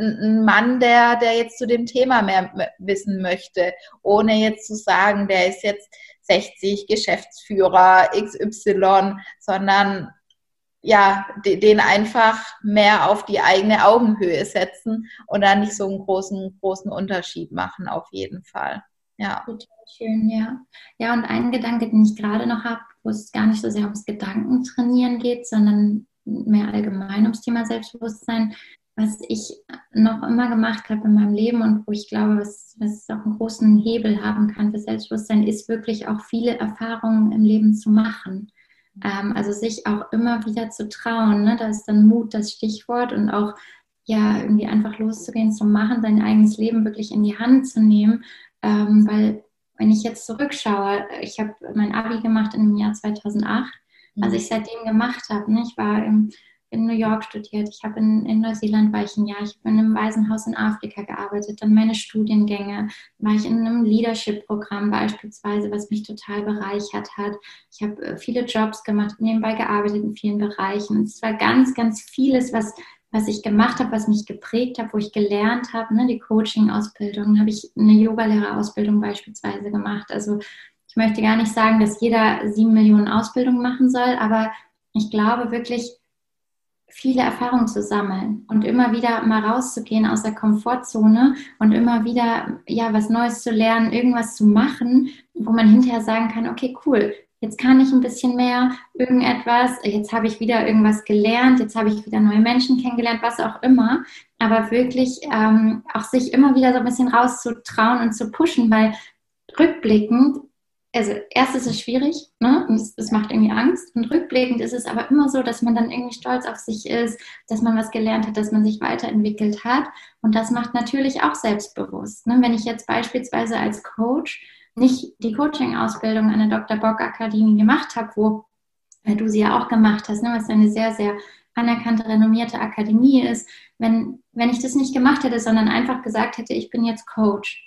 ein, Mann, der, der jetzt zu dem Thema mehr wissen möchte, ohne jetzt zu sagen, der ist jetzt 60 Geschäftsführer XY, sondern ja, den einfach mehr auf die eigene Augenhöhe setzen und dann nicht so einen großen, großen Unterschied machen, auf jeden Fall. Ja. Total schön, ja. Ja, und ein Gedanke, den ich gerade noch habe, wo es gar nicht so sehr ums Gedankentrainieren geht, sondern mehr allgemein ums Thema Selbstbewusstsein, was ich noch immer gemacht habe in meinem Leben und wo ich glaube, was, was auch einen großen Hebel haben kann für Selbstbewusstsein, ist wirklich auch viele Erfahrungen im Leben zu machen. Ähm, also sich auch immer wieder zu trauen. Ne? Da ist dann Mut das Stichwort und auch ja irgendwie einfach loszugehen, zu machen, sein eigenes Leben wirklich in die Hand zu nehmen, ähm, weil wenn ich jetzt zurückschaue, ich habe mein Abi gemacht im Jahr 2008, was mhm. ich seitdem gemacht habe. Ne? Ich war im in New York studiert, ich habe in, in Neuseeland war ich ein Jahr, ich habe in einem Waisenhaus in Afrika gearbeitet, dann meine Studiengänge, war ich in einem Leadership-Programm beispielsweise, was mich total bereichert hat. Ich habe äh, viele Jobs gemacht, nebenbei gearbeitet in vielen Bereichen. Es war ganz, ganz vieles, was, was ich gemacht habe, was mich geprägt hat, wo ich gelernt habe. Ne? Die Coaching-Ausbildung, habe ich eine Yogalehrerausbildung beispielsweise gemacht. Also ich möchte gar nicht sagen, dass jeder sieben Millionen Ausbildungen machen soll, aber ich glaube wirklich, viele Erfahrungen zu sammeln und immer wieder mal rauszugehen aus der Komfortzone und immer wieder ja was Neues zu lernen, irgendwas zu machen, wo man hinterher sagen kann, okay, cool, jetzt kann ich ein bisschen mehr irgendetwas, jetzt habe ich wieder irgendwas gelernt, jetzt habe ich wieder neue Menschen kennengelernt, was auch immer, aber wirklich ähm, auch sich immer wieder so ein bisschen rauszutrauen und zu pushen, weil rückblickend also erst ist es schwierig ne? und es, es, macht irgendwie Angst und rückblickend ist es aber immer so, dass man dann irgendwie stolz auf sich ist, dass man was gelernt hat, dass man sich weiterentwickelt hat und das macht natürlich auch selbstbewusst. Ne? Wenn ich jetzt beispielsweise als Coach nicht die Coaching-Ausbildung an der Dr. Bock Akademie gemacht habe, wo du sie ja auch gemacht hast, ne? was eine sehr, sehr anerkannte, renommierte Akademie ist, wenn, wenn ich das nicht gemacht hätte, sondern einfach gesagt hätte, ich bin jetzt Coach,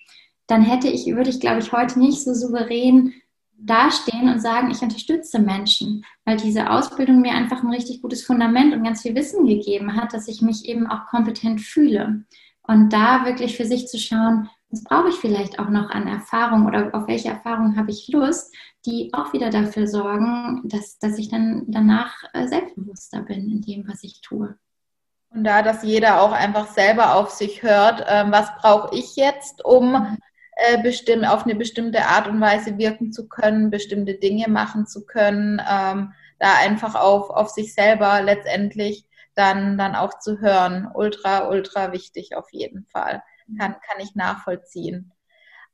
dann hätte ich, würde ich, glaube ich, heute nicht so souverän dastehen und sagen, ich unterstütze Menschen, weil diese Ausbildung mir einfach ein richtig gutes Fundament und ganz viel Wissen gegeben hat, dass ich mich eben auch kompetent fühle. Und da wirklich für sich zu schauen, was brauche ich vielleicht auch noch an Erfahrung oder auf welche Erfahrung habe ich Lust, die auch wieder dafür sorgen, dass, dass ich dann danach äh, selbstbewusster bin in dem, was ich tue. Und da, dass jeder auch einfach selber auf sich hört, ähm, was brauche ich jetzt, um mhm äh, bestimmt, auf eine bestimmte Art und Weise wirken zu können, bestimmte Dinge machen zu können, ähm, da einfach auf, auf sich selber letztendlich dann, dann auch zu hören. Ultra, ultra wichtig auf jeden Fall. Kann, kann ich nachvollziehen.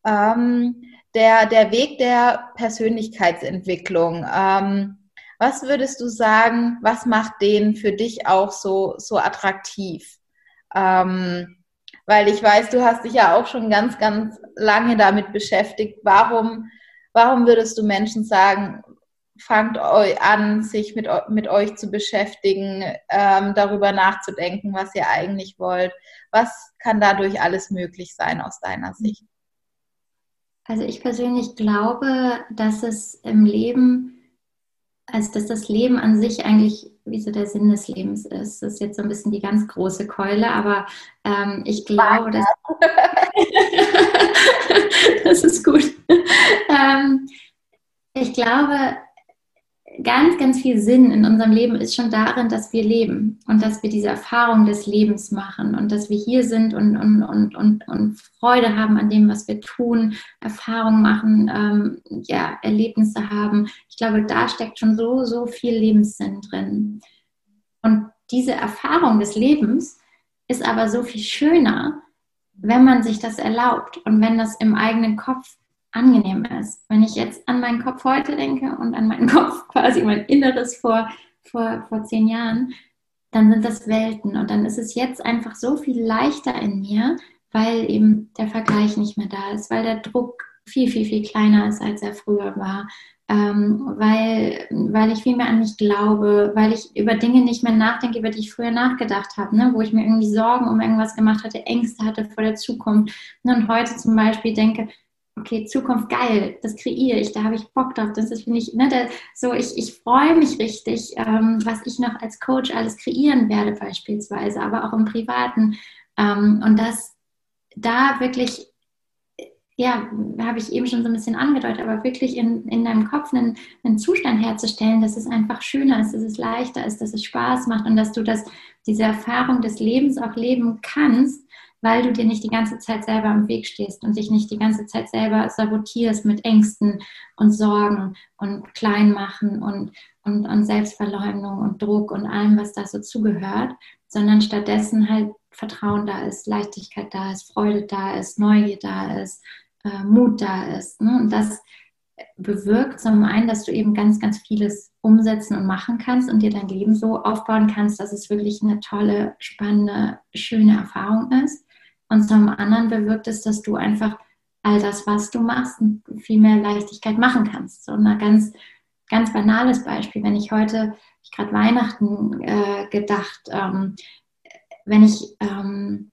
Ähm, der, der Weg der Persönlichkeitsentwicklung. Ähm, was würdest du sagen, was macht den für dich auch so, so attraktiv? Ähm, weil ich weiß, du hast dich ja auch schon ganz, ganz lange damit beschäftigt. Warum, warum würdest du Menschen sagen, fangt euch an, sich mit, mit euch zu beschäftigen, ähm, darüber nachzudenken, was ihr eigentlich wollt? Was kann dadurch alles möglich sein aus deiner Sicht? Also ich persönlich glaube, dass es im Leben, also dass das Leben an sich eigentlich wie so der Sinn des Lebens ist. Das ist jetzt so ein bisschen die ganz große Keule, aber ähm, ich glaube, dass. das ist gut. ähm, ich glaube, ganz, ganz viel Sinn in unserem Leben ist schon darin, dass wir leben und dass wir diese Erfahrung des Lebens machen und dass wir hier sind und, und, und, und, und Freude haben an dem, was wir tun, Erfahrungen machen, ähm, ja, Erlebnisse haben. Ich glaube, da steckt schon so, so viel Lebenssinn drin. Und diese Erfahrung des Lebens ist aber so viel schöner, wenn man sich das erlaubt und wenn das im eigenen Kopf angenehm ist. Wenn ich jetzt an meinen Kopf heute denke und an meinen Kopf quasi mein Inneres vor, vor, vor zehn Jahren, dann sind das Welten. Und dann ist es jetzt einfach so viel leichter in mir, weil eben der Vergleich nicht mehr da ist, weil der Druck viel, viel, viel kleiner ist, als er früher war, ähm, weil, weil ich viel mehr an mich glaube, weil ich über Dinge nicht mehr nachdenke, über die ich früher nachgedacht habe, ne? wo ich mir irgendwie Sorgen um irgendwas gemacht hatte, Ängste hatte vor der Zukunft. Ne? Und heute zum Beispiel denke, okay, Zukunft geil, das kreiere ich, da habe ich Bock drauf. Das ist, finde ich, ne, da, so ich, ich freue mich richtig, ähm, was ich noch als Coach alles kreieren werde, beispielsweise, aber auch im Privaten. Ähm, und das da wirklich, ja, habe ich eben schon so ein bisschen angedeutet, aber wirklich in, in deinem Kopf einen, einen Zustand herzustellen, dass es einfach schöner ist, dass es leichter ist, dass es Spaß macht und dass du das, diese Erfahrung des Lebens auch leben kannst weil du dir nicht die ganze Zeit selber im Weg stehst und dich nicht die ganze Zeit selber sabotierst mit Ängsten und Sorgen und Kleinmachen und, und, und Selbstverleumdung und Druck und allem, was da so zugehört, sondern stattdessen halt Vertrauen da ist, Leichtigkeit da ist, Freude da ist, Neugier da ist, äh, Mut da ist. Ne? Und das bewirkt zum einen, dass du eben ganz, ganz vieles umsetzen und machen kannst und dir dein Leben so aufbauen kannst, dass es wirklich eine tolle, spannende, schöne Erfahrung ist. Und zum anderen bewirkt es, dass du einfach all das, was du machst, viel mehr Leichtigkeit machen kannst. So ein ganz, ganz banales Beispiel, wenn ich heute, ich gerade Weihnachten äh, gedacht, ähm, wenn ich ähm,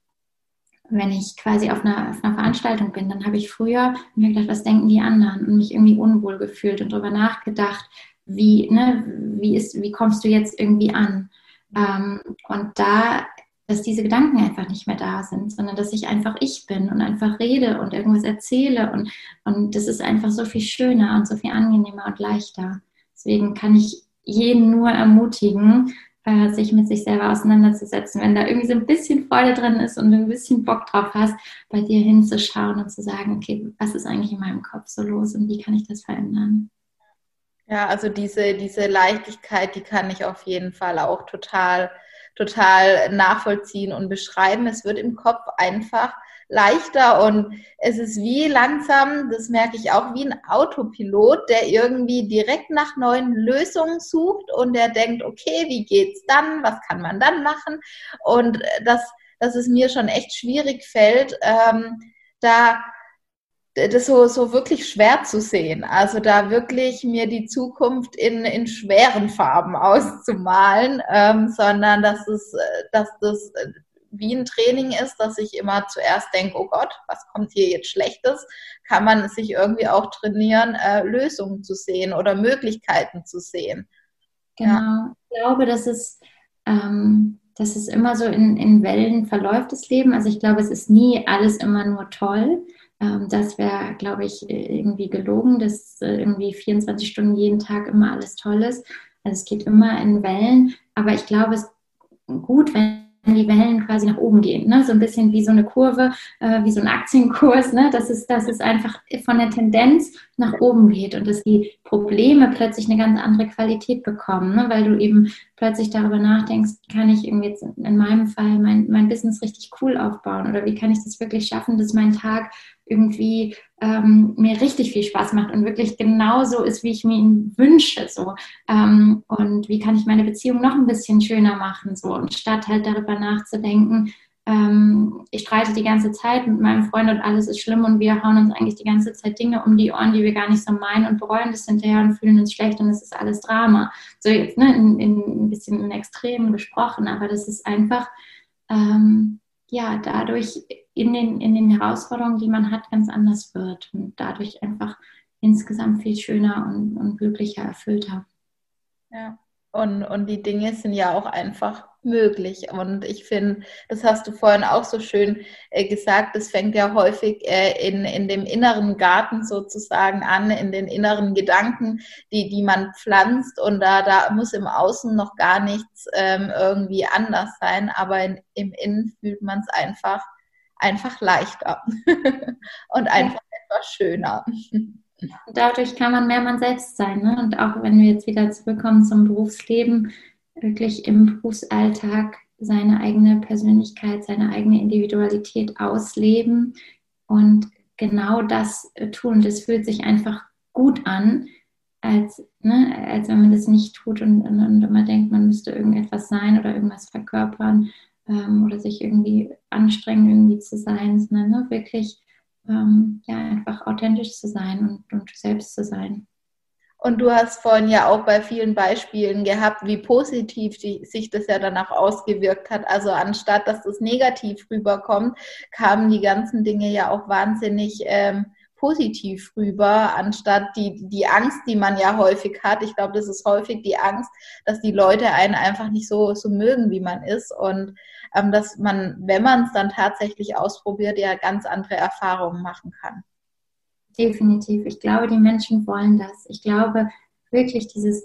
wenn ich quasi auf einer, auf einer Veranstaltung bin, dann habe ich früher mir gedacht, was denken die anderen und mich irgendwie unwohl gefühlt und darüber nachgedacht, wie, ne, wie, ist, wie kommst du jetzt irgendwie an? Ähm, und da, dass diese Gedanken einfach nicht mehr da sind, sondern dass ich einfach ich bin und einfach rede und irgendwas erzähle und, und das ist einfach so viel schöner und so viel angenehmer und leichter. Deswegen kann ich jeden nur ermutigen, äh, sich mit sich selber auseinanderzusetzen. Wenn da irgendwie so ein bisschen Freude drin ist und du ein bisschen Bock drauf hast, bei dir hinzuschauen und zu sagen, okay, was ist eigentlich in meinem Kopf so los und wie kann ich das verändern? Ja, also diese, diese Leichtigkeit, die kann ich auf jeden Fall auch total, total nachvollziehen und beschreiben. Es wird im Kopf einfach leichter und es ist wie langsam, das merke ich auch, wie ein Autopilot, der irgendwie direkt nach neuen Lösungen sucht und der denkt, okay, wie geht's dann? Was kann man dann machen? Und dass, dass es mir schon echt schwierig fällt, ähm, da das so, so wirklich schwer zu sehen. Also da wirklich mir die Zukunft in, in schweren Farben auszumalen, ähm, sondern dass es, dass das wie ein Training ist, dass ich immer zuerst denke, oh Gott, was kommt hier jetzt Schlechtes? Kann man sich irgendwie auch trainieren, äh, Lösungen zu sehen oder Möglichkeiten zu sehen. Genau. Ja. Ich glaube, dass es, ähm, dass es immer so in, in Wellen verläuft, das Leben. Also ich glaube, es ist nie alles immer nur toll. Ähm, das wäre, glaube ich, irgendwie gelogen, dass äh, irgendwie 24 Stunden jeden Tag immer alles toll ist. Also es geht immer in Wellen. Aber ich glaube, es ist gut, wenn die Wellen quasi nach oben gehen. Ne? So ein bisschen wie so eine Kurve, äh, wie so ein Aktienkurs, ne? dass, es, dass es einfach von der Tendenz nach oben geht und dass die Probleme plötzlich eine ganz andere Qualität bekommen, ne? weil du eben plötzlich darüber nachdenkst, kann ich irgendwie jetzt in meinem Fall mein, mein Business richtig cool aufbauen oder wie kann ich das wirklich schaffen, dass mein Tag irgendwie ähm, mir richtig viel Spaß macht und wirklich genauso ist, wie ich mir ihn wünsche. So. Ähm, und wie kann ich meine Beziehung noch ein bisschen schöner machen? So. Und statt halt darüber nachzudenken, ähm, ich streite die ganze Zeit mit meinem Freund und alles ist schlimm und wir hauen uns eigentlich die ganze Zeit Dinge um die Ohren, die wir gar nicht so meinen und bereuen das hinterher und fühlen uns schlecht und es ist alles Drama. So jetzt ne, in, in ein bisschen in Extremen gesprochen, aber das ist einfach ähm, ja dadurch in den, in den Herausforderungen, die man hat, ganz anders wird und dadurch einfach insgesamt viel schöner und, und glücklicher, erfüllter. Ja, und, und die Dinge sind ja auch einfach möglich. Und ich finde, das hast du vorhin auch so schön äh, gesagt, das fängt ja häufig äh, in, in dem inneren Garten sozusagen an, in den inneren Gedanken, die, die man pflanzt. Und da, da muss im Außen noch gar nichts ähm, irgendwie anders sein, aber in, im Innen fühlt man es einfach einfach leichter und einfach etwas schöner. Dadurch kann man mehr man selbst sein. Ne? Und auch wenn wir jetzt wieder zurückkommen zum Berufsleben, wirklich im Berufsalltag seine eigene Persönlichkeit, seine eigene Individualität ausleben und genau das tun. Das fühlt sich einfach gut an, als, ne, als wenn man das nicht tut und, und, und immer denkt, man müsste irgendetwas sein oder irgendwas verkörpern ähm, oder sich irgendwie anstrengen, irgendwie zu sein, sondern ne, wirklich ähm, ja, einfach authentisch zu sein und, und selbst zu sein. Und du hast vorhin ja auch bei vielen Beispielen gehabt, wie positiv die, sich das ja danach ausgewirkt hat. Also anstatt dass das negativ rüberkommt, kamen die ganzen Dinge ja auch wahnsinnig ähm, positiv rüber, anstatt die, die Angst, die man ja häufig hat. Ich glaube, das ist häufig die Angst, dass die Leute einen einfach nicht so, so mögen, wie man ist. Und ähm, dass man, wenn man es dann tatsächlich ausprobiert, ja ganz andere Erfahrungen machen kann. Definitiv. Ich glaube, die Menschen wollen das. Ich glaube wirklich dieses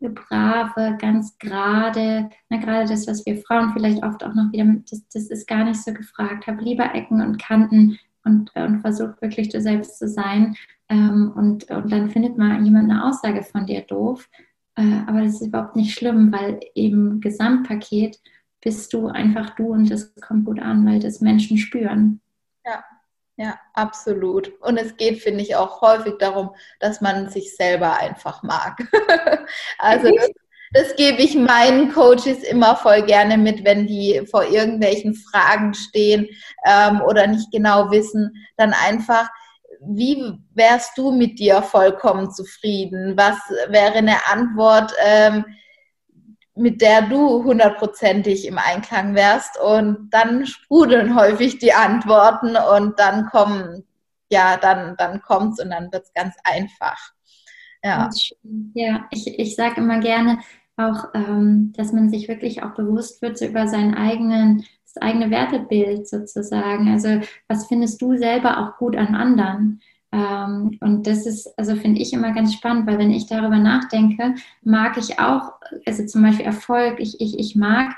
brave, ganz gerade, na, gerade das, was wir Frauen vielleicht oft auch noch wieder, das, das ist gar nicht so gefragt. Hab lieber Ecken und Kanten und, und versuch wirklich du selbst zu sein. Ähm, und, und dann findet mal jemand eine Aussage von dir doof. Äh, aber das ist überhaupt nicht schlimm, weil im Gesamtpaket bist du einfach du und das kommt gut an, weil das Menschen spüren. Ja, ja, absolut. Und es geht, finde ich, auch häufig darum, dass man sich selber einfach mag. also das, das, gebe ich meinen Coaches immer voll gerne mit, wenn die vor irgendwelchen Fragen stehen ähm, oder nicht genau wissen, dann einfach wie wärst du mit dir vollkommen zufrieden? Was wäre eine Antwort, ähm, mit der du hundertprozentig im Einklang wärst? Und dann sprudeln häufig die Antworten und dann kommen, ja, dann, dann kommt's und dann wird's ganz einfach. Ja, ja ich, ich sage immer gerne auch, ähm, dass man sich wirklich auch bewusst wird so über seinen eigenen das eigene Wertebild sozusagen. Also was findest du selber auch gut an anderen? Ähm, und das ist, also finde ich immer ganz spannend, weil wenn ich darüber nachdenke, mag ich auch, also zum Beispiel Erfolg, ich, ich, ich mag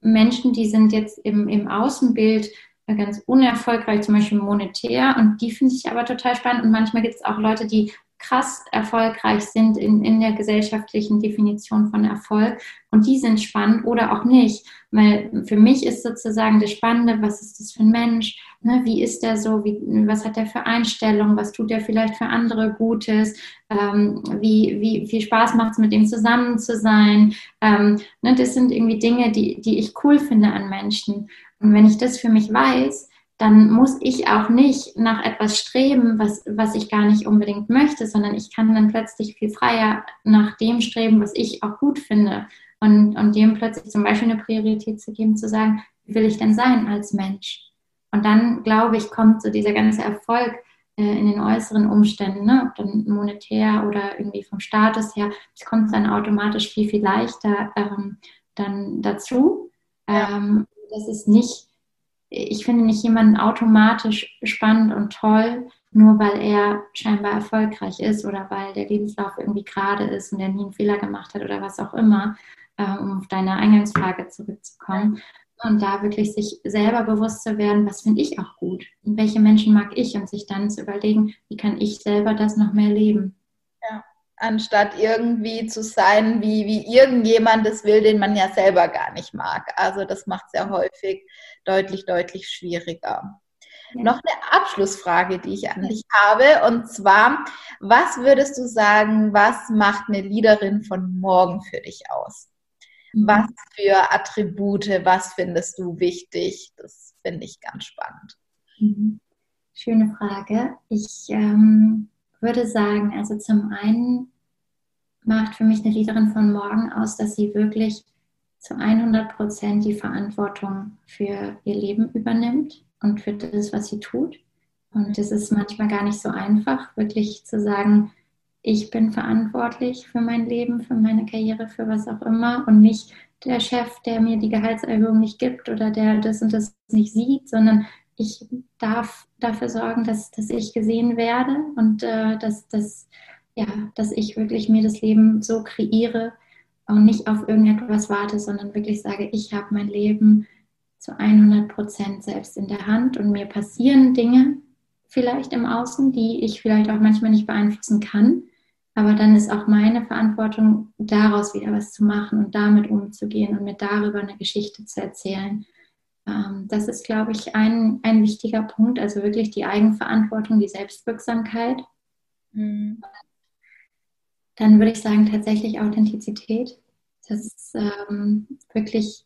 Menschen, die sind jetzt im, im Außenbild ganz unerfolgreich, zum Beispiel monetär, und die finde ich aber total spannend. Und manchmal gibt es auch Leute, die krass erfolgreich sind in, in der gesellschaftlichen Definition von Erfolg. Und die sind spannend oder auch nicht. Weil für mich ist sozusagen das Spannende, was ist das für ein Mensch? Ne? Wie ist der so? Wie, was hat der für Einstellungen? Was tut er vielleicht für andere Gutes? Ähm, wie, wie viel Spaß macht es, mit ihm zusammen zu sein? Ähm, ne? Das sind irgendwie Dinge, die, die ich cool finde an Menschen. Und wenn ich das für mich weiß, dann muss ich auch nicht nach etwas streben, was, was ich gar nicht unbedingt möchte, sondern ich kann dann plötzlich viel freier nach dem streben, was ich auch gut finde. Und, und dem plötzlich zum Beispiel eine Priorität zu geben, zu sagen, wie will ich denn sein als Mensch? Und dann, glaube ich, kommt so dieser ganze Erfolg äh, in den äußeren Umständen, ne? ob dann monetär oder irgendwie vom Status her, es kommt dann automatisch viel, viel leichter ähm, dann dazu. Ja. Ähm, das ist nicht ich finde nicht jemanden automatisch spannend und toll, nur weil er scheinbar erfolgreich ist oder weil der Lebenslauf irgendwie gerade ist und er nie einen Fehler gemacht hat oder was auch immer, äh, um auf deine Eingangsfrage zurückzukommen. Und da wirklich sich selber bewusst zu werden, was finde ich auch gut und welche Menschen mag ich und sich dann zu überlegen, wie kann ich selber das noch mehr leben. Ja, anstatt irgendwie zu sein, wie, wie irgendjemand es will, den man ja selber gar nicht mag. Also das macht es ja häufig deutlich, deutlich schwieriger. Ja. Noch eine Abschlussfrage, die ich an dich habe, und zwar, was würdest du sagen, was macht eine Leaderin von morgen für dich aus? Mhm. Was für Attribute, was findest du wichtig? Das finde ich ganz spannend. Mhm. Schöne Frage. Ich ähm, würde sagen, also zum einen macht für mich eine Leaderin von morgen aus, dass sie wirklich zu 100 Prozent die Verantwortung für ihr Leben übernimmt und für das, was sie tut. Und es ist manchmal gar nicht so einfach, wirklich zu sagen, ich bin verantwortlich für mein Leben, für meine Karriere, für was auch immer und nicht der Chef, der mir die Gehaltserhöhung nicht gibt oder der das und das nicht sieht, sondern ich darf dafür sorgen, dass, dass ich gesehen werde und äh, dass, dass, ja, dass ich wirklich mir das Leben so kreiere, und nicht auf irgendetwas warte, sondern wirklich sage, ich habe mein Leben zu 100 Prozent selbst in der Hand und mir passieren Dinge vielleicht im Außen, die ich vielleicht auch manchmal nicht beeinflussen kann. Aber dann ist auch meine Verantwortung, daraus wieder was zu machen und damit umzugehen und mir darüber eine Geschichte zu erzählen. Ähm, das ist, glaube ich, ein, ein wichtiger Punkt. Also wirklich die Eigenverantwortung, die Selbstwirksamkeit. Mhm dann würde ich sagen tatsächlich Authentizität. Dass ähm, wirklich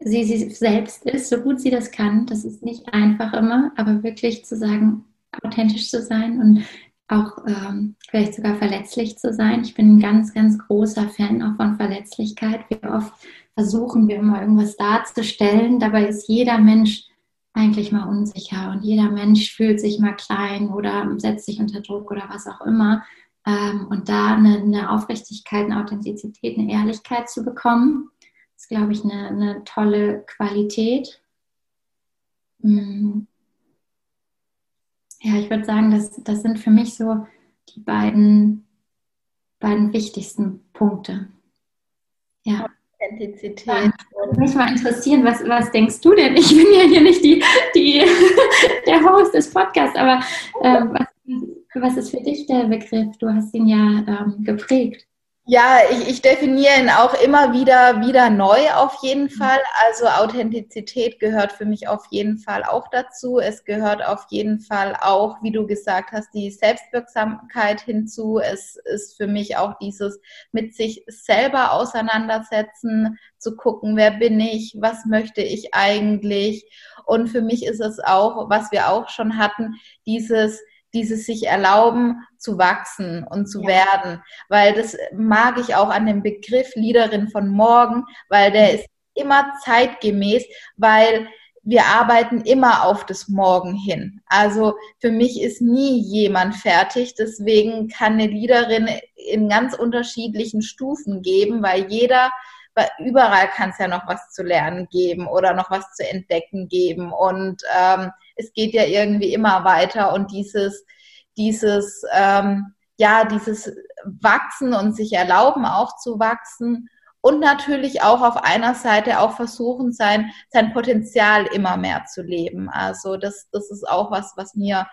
sie, sie selbst ist, so gut sie das kann. Das ist nicht einfach immer, aber wirklich zu sagen, authentisch zu sein und auch ähm, vielleicht sogar verletzlich zu sein. Ich bin ein ganz, ganz großer Fan auch von Verletzlichkeit. Wie oft versuchen wir immer irgendwas darzustellen. Dabei ist jeder Mensch eigentlich mal unsicher und jeder Mensch fühlt sich mal klein oder setzt sich unter Druck oder was auch immer. Ähm, und da eine, eine, Aufrichtigkeit, eine Authentizität, eine Ehrlichkeit zu bekommen, ist, glaube ich, eine, eine tolle Qualität. Mm. Ja, ich würde sagen, das, das sind für mich so die beiden, beiden wichtigsten Punkte. Ja. Authentizität. Ja, würde mich mal interessieren, was, was denkst du denn? Ich bin ja hier nicht die, die, der Host des Podcasts, aber äh, was was ist für dich der Begriff? Du hast ihn ja ähm, geprägt. Ja, ich, ich, definiere ihn auch immer wieder, wieder neu auf jeden mhm. Fall. Also Authentizität gehört für mich auf jeden Fall auch dazu. Es gehört auf jeden Fall auch, wie du gesagt hast, die Selbstwirksamkeit hinzu. Es ist für mich auch dieses mit sich selber auseinandersetzen, zu gucken, wer bin ich, was möchte ich eigentlich. Und für mich ist es auch, was wir auch schon hatten, dieses dieses sich erlauben zu wachsen und zu ja. werden, weil das mag ich auch an dem Begriff Leaderin von morgen, weil der ist immer zeitgemäß, weil wir arbeiten immer auf das Morgen hin. Also für mich ist nie jemand fertig. Deswegen kann eine Leaderin in ganz unterschiedlichen Stufen geben, weil jeder, überall kann es ja noch was zu lernen geben oder noch was zu entdecken geben. Und ähm, es geht ja irgendwie immer weiter und dieses, dieses, ähm, ja, dieses Wachsen und sich erlauben auch zu wachsen und natürlich auch auf einer Seite auch versuchen, sein, sein Potenzial immer mehr zu leben. Also das, das ist auch was, was mir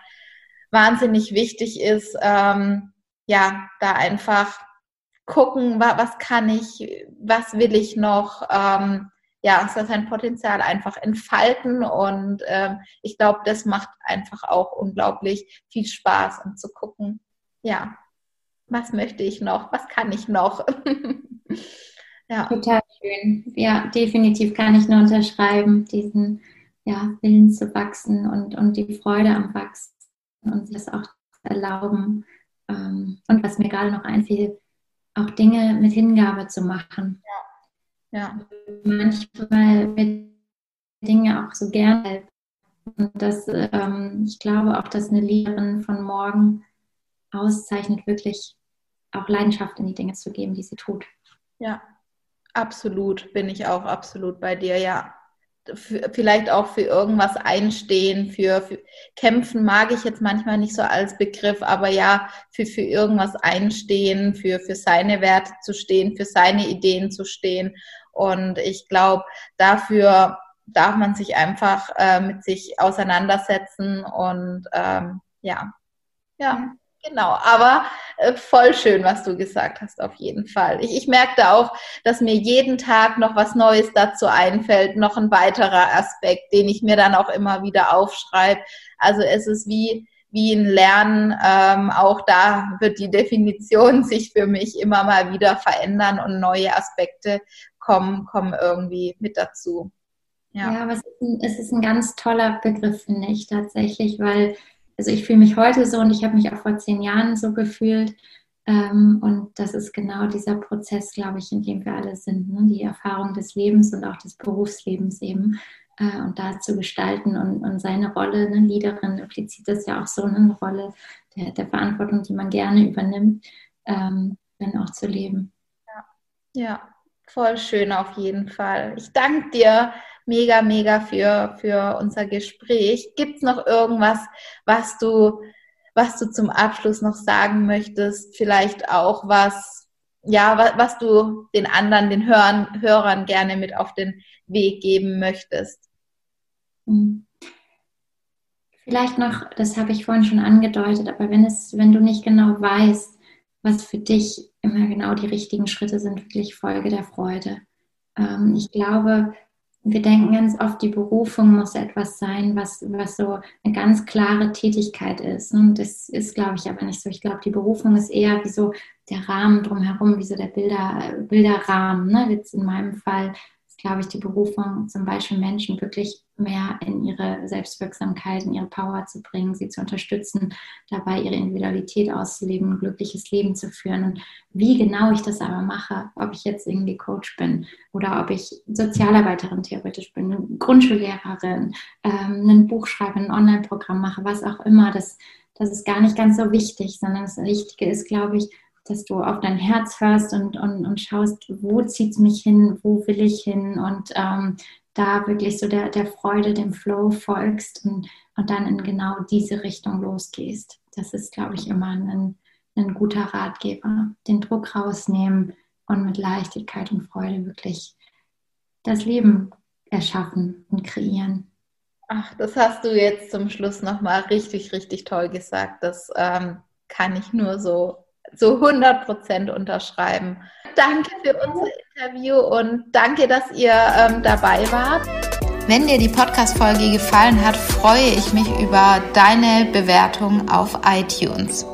wahnsinnig wichtig ist. Ähm, ja, da einfach gucken, was, kann ich, was will ich noch, ähm, ja, sein Potenzial einfach entfalten und ähm, ich glaube, das macht einfach auch unglaublich viel Spaß, um zu gucken, ja, was möchte ich noch, was kann ich noch. Ja. Total schön. Ja, definitiv kann ich nur unterschreiben, diesen ja, Willen zu wachsen und, und die Freude am Wachsen und das auch erlauben. Ähm, und was mir gerade noch einfiel, auch Dinge mit Hingabe zu machen. Ja. ja. Manchmal wird Dinge auch so gerne. Und das, ähm, ich glaube auch, dass eine Lehrerin von morgen auszeichnet, wirklich auch Leidenschaft in die Dinge zu geben, die sie tut. Ja, Absolut, bin ich auch absolut bei dir, ja. Vielleicht auch für irgendwas einstehen, für, für, kämpfen mag ich jetzt manchmal nicht so als Begriff, aber ja, für, für irgendwas einstehen, für, für seine Werte zu stehen, für seine Ideen zu stehen. Und ich glaube, dafür darf man sich einfach äh, mit sich auseinandersetzen und ähm, ja, ja. Genau, aber äh, voll schön, was du gesagt hast, auf jeden Fall. Ich, ich merkte auch, dass mir jeden Tag noch was Neues dazu einfällt, noch ein weiterer Aspekt, den ich mir dann auch immer wieder aufschreibe. Also es ist wie, wie ein Lernen, ähm, auch da wird die Definition sich für mich immer mal wieder verändern und neue Aspekte kommen, kommen irgendwie mit dazu. Ja, ja aber es ist, ein, es ist ein ganz toller Begriff, finde ich tatsächlich, weil also ich fühle mich heute so und ich habe mich auch vor zehn Jahren so gefühlt. Ähm, und das ist genau dieser Prozess, glaube ich, in dem wir alle sind. Ne? Die Erfahrung des Lebens und auch des Berufslebens eben. Äh, und da zu gestalten und, und seine Rolle, eine Leaderin implizit das ja auch so eine Rolle der, der Verantwortung, die man gerne übernimmt, ähm, dann auch zu leben. Ja. ja, voll schön auf jeden Fall. Ich danke dir mega, mega für, für unser Gespräch. Gibt es noch irgendwas, was du, was du zum Abschluss noch sagen möchtest? Vielleicht auch was, ja, was, was du den anderen, den Hörern, Hörern gerne mit auf den Weg geben möchtest? Hm. Vielleicht noch, das habe ich vorhin schon angedeutet, aber wenn es, wenn du nicht genau weißt, was für dich immer genau die richtigen Schritte sind, wirklich Folge der Freude. Ähm, ich glaube, wir denken ganz oft, die Berufung muss etwas sein, was, was so eine ganz klare Tätigkeit ist. Und das ist, glaube ich, aber nicht so. Ich glaube, die Berufung ist eher wie so der Rahmen drumherum, wie so der Bilder, Bilderrahmen. Ne? Jetzt in meinem Fall glaube ich, die Berufung, zum Beispiel Menschen wirklich mehr in ihre Selbstwirksamkeit, in ihre Power zu bringen, sie zu unterstützen, dabei ihre Individualität auszuleben, ein glückliches Leben zu führen. Und wie genau ich das aber mache, ob ich jetzt irgendwie Coach bin oder ob ich Sozialarbeiterin theoretisch bin, Grundschullehrerin, ähm, ein Buch schreibe, ein Online-Programm mache, was auch immer, das, das ist gar nicht ganz so wichtig, sondern das Wichtige ist, glaube ich, dass du auf dein Herz hörst und, und, und schaust, wo zieht es mich hin, wo will ich hin und ähm, da wirklich so der, der Freude, dem Flow folgst und, und dann in genau diese Richtung losgehst. Das ist, glaube ich, immer ein, ein guter Ratgeber. Den Druck rausnehmen und mit Leichtigkeit und Freude wirklich das Leben erschaffen und kreieren. Ach, das hast du jetzt zum Schluss nochmal richtig, richtig toll gesagt. Das ähm, kann ich nur so zu 100 Prozent unterschreiben. Danke für unser Interview und danke, dass ihr ähm, dabei wart. Wenn dir die Podcast-Folge gefallen hat, freue ich mich über deine Bewertung auf iTunes.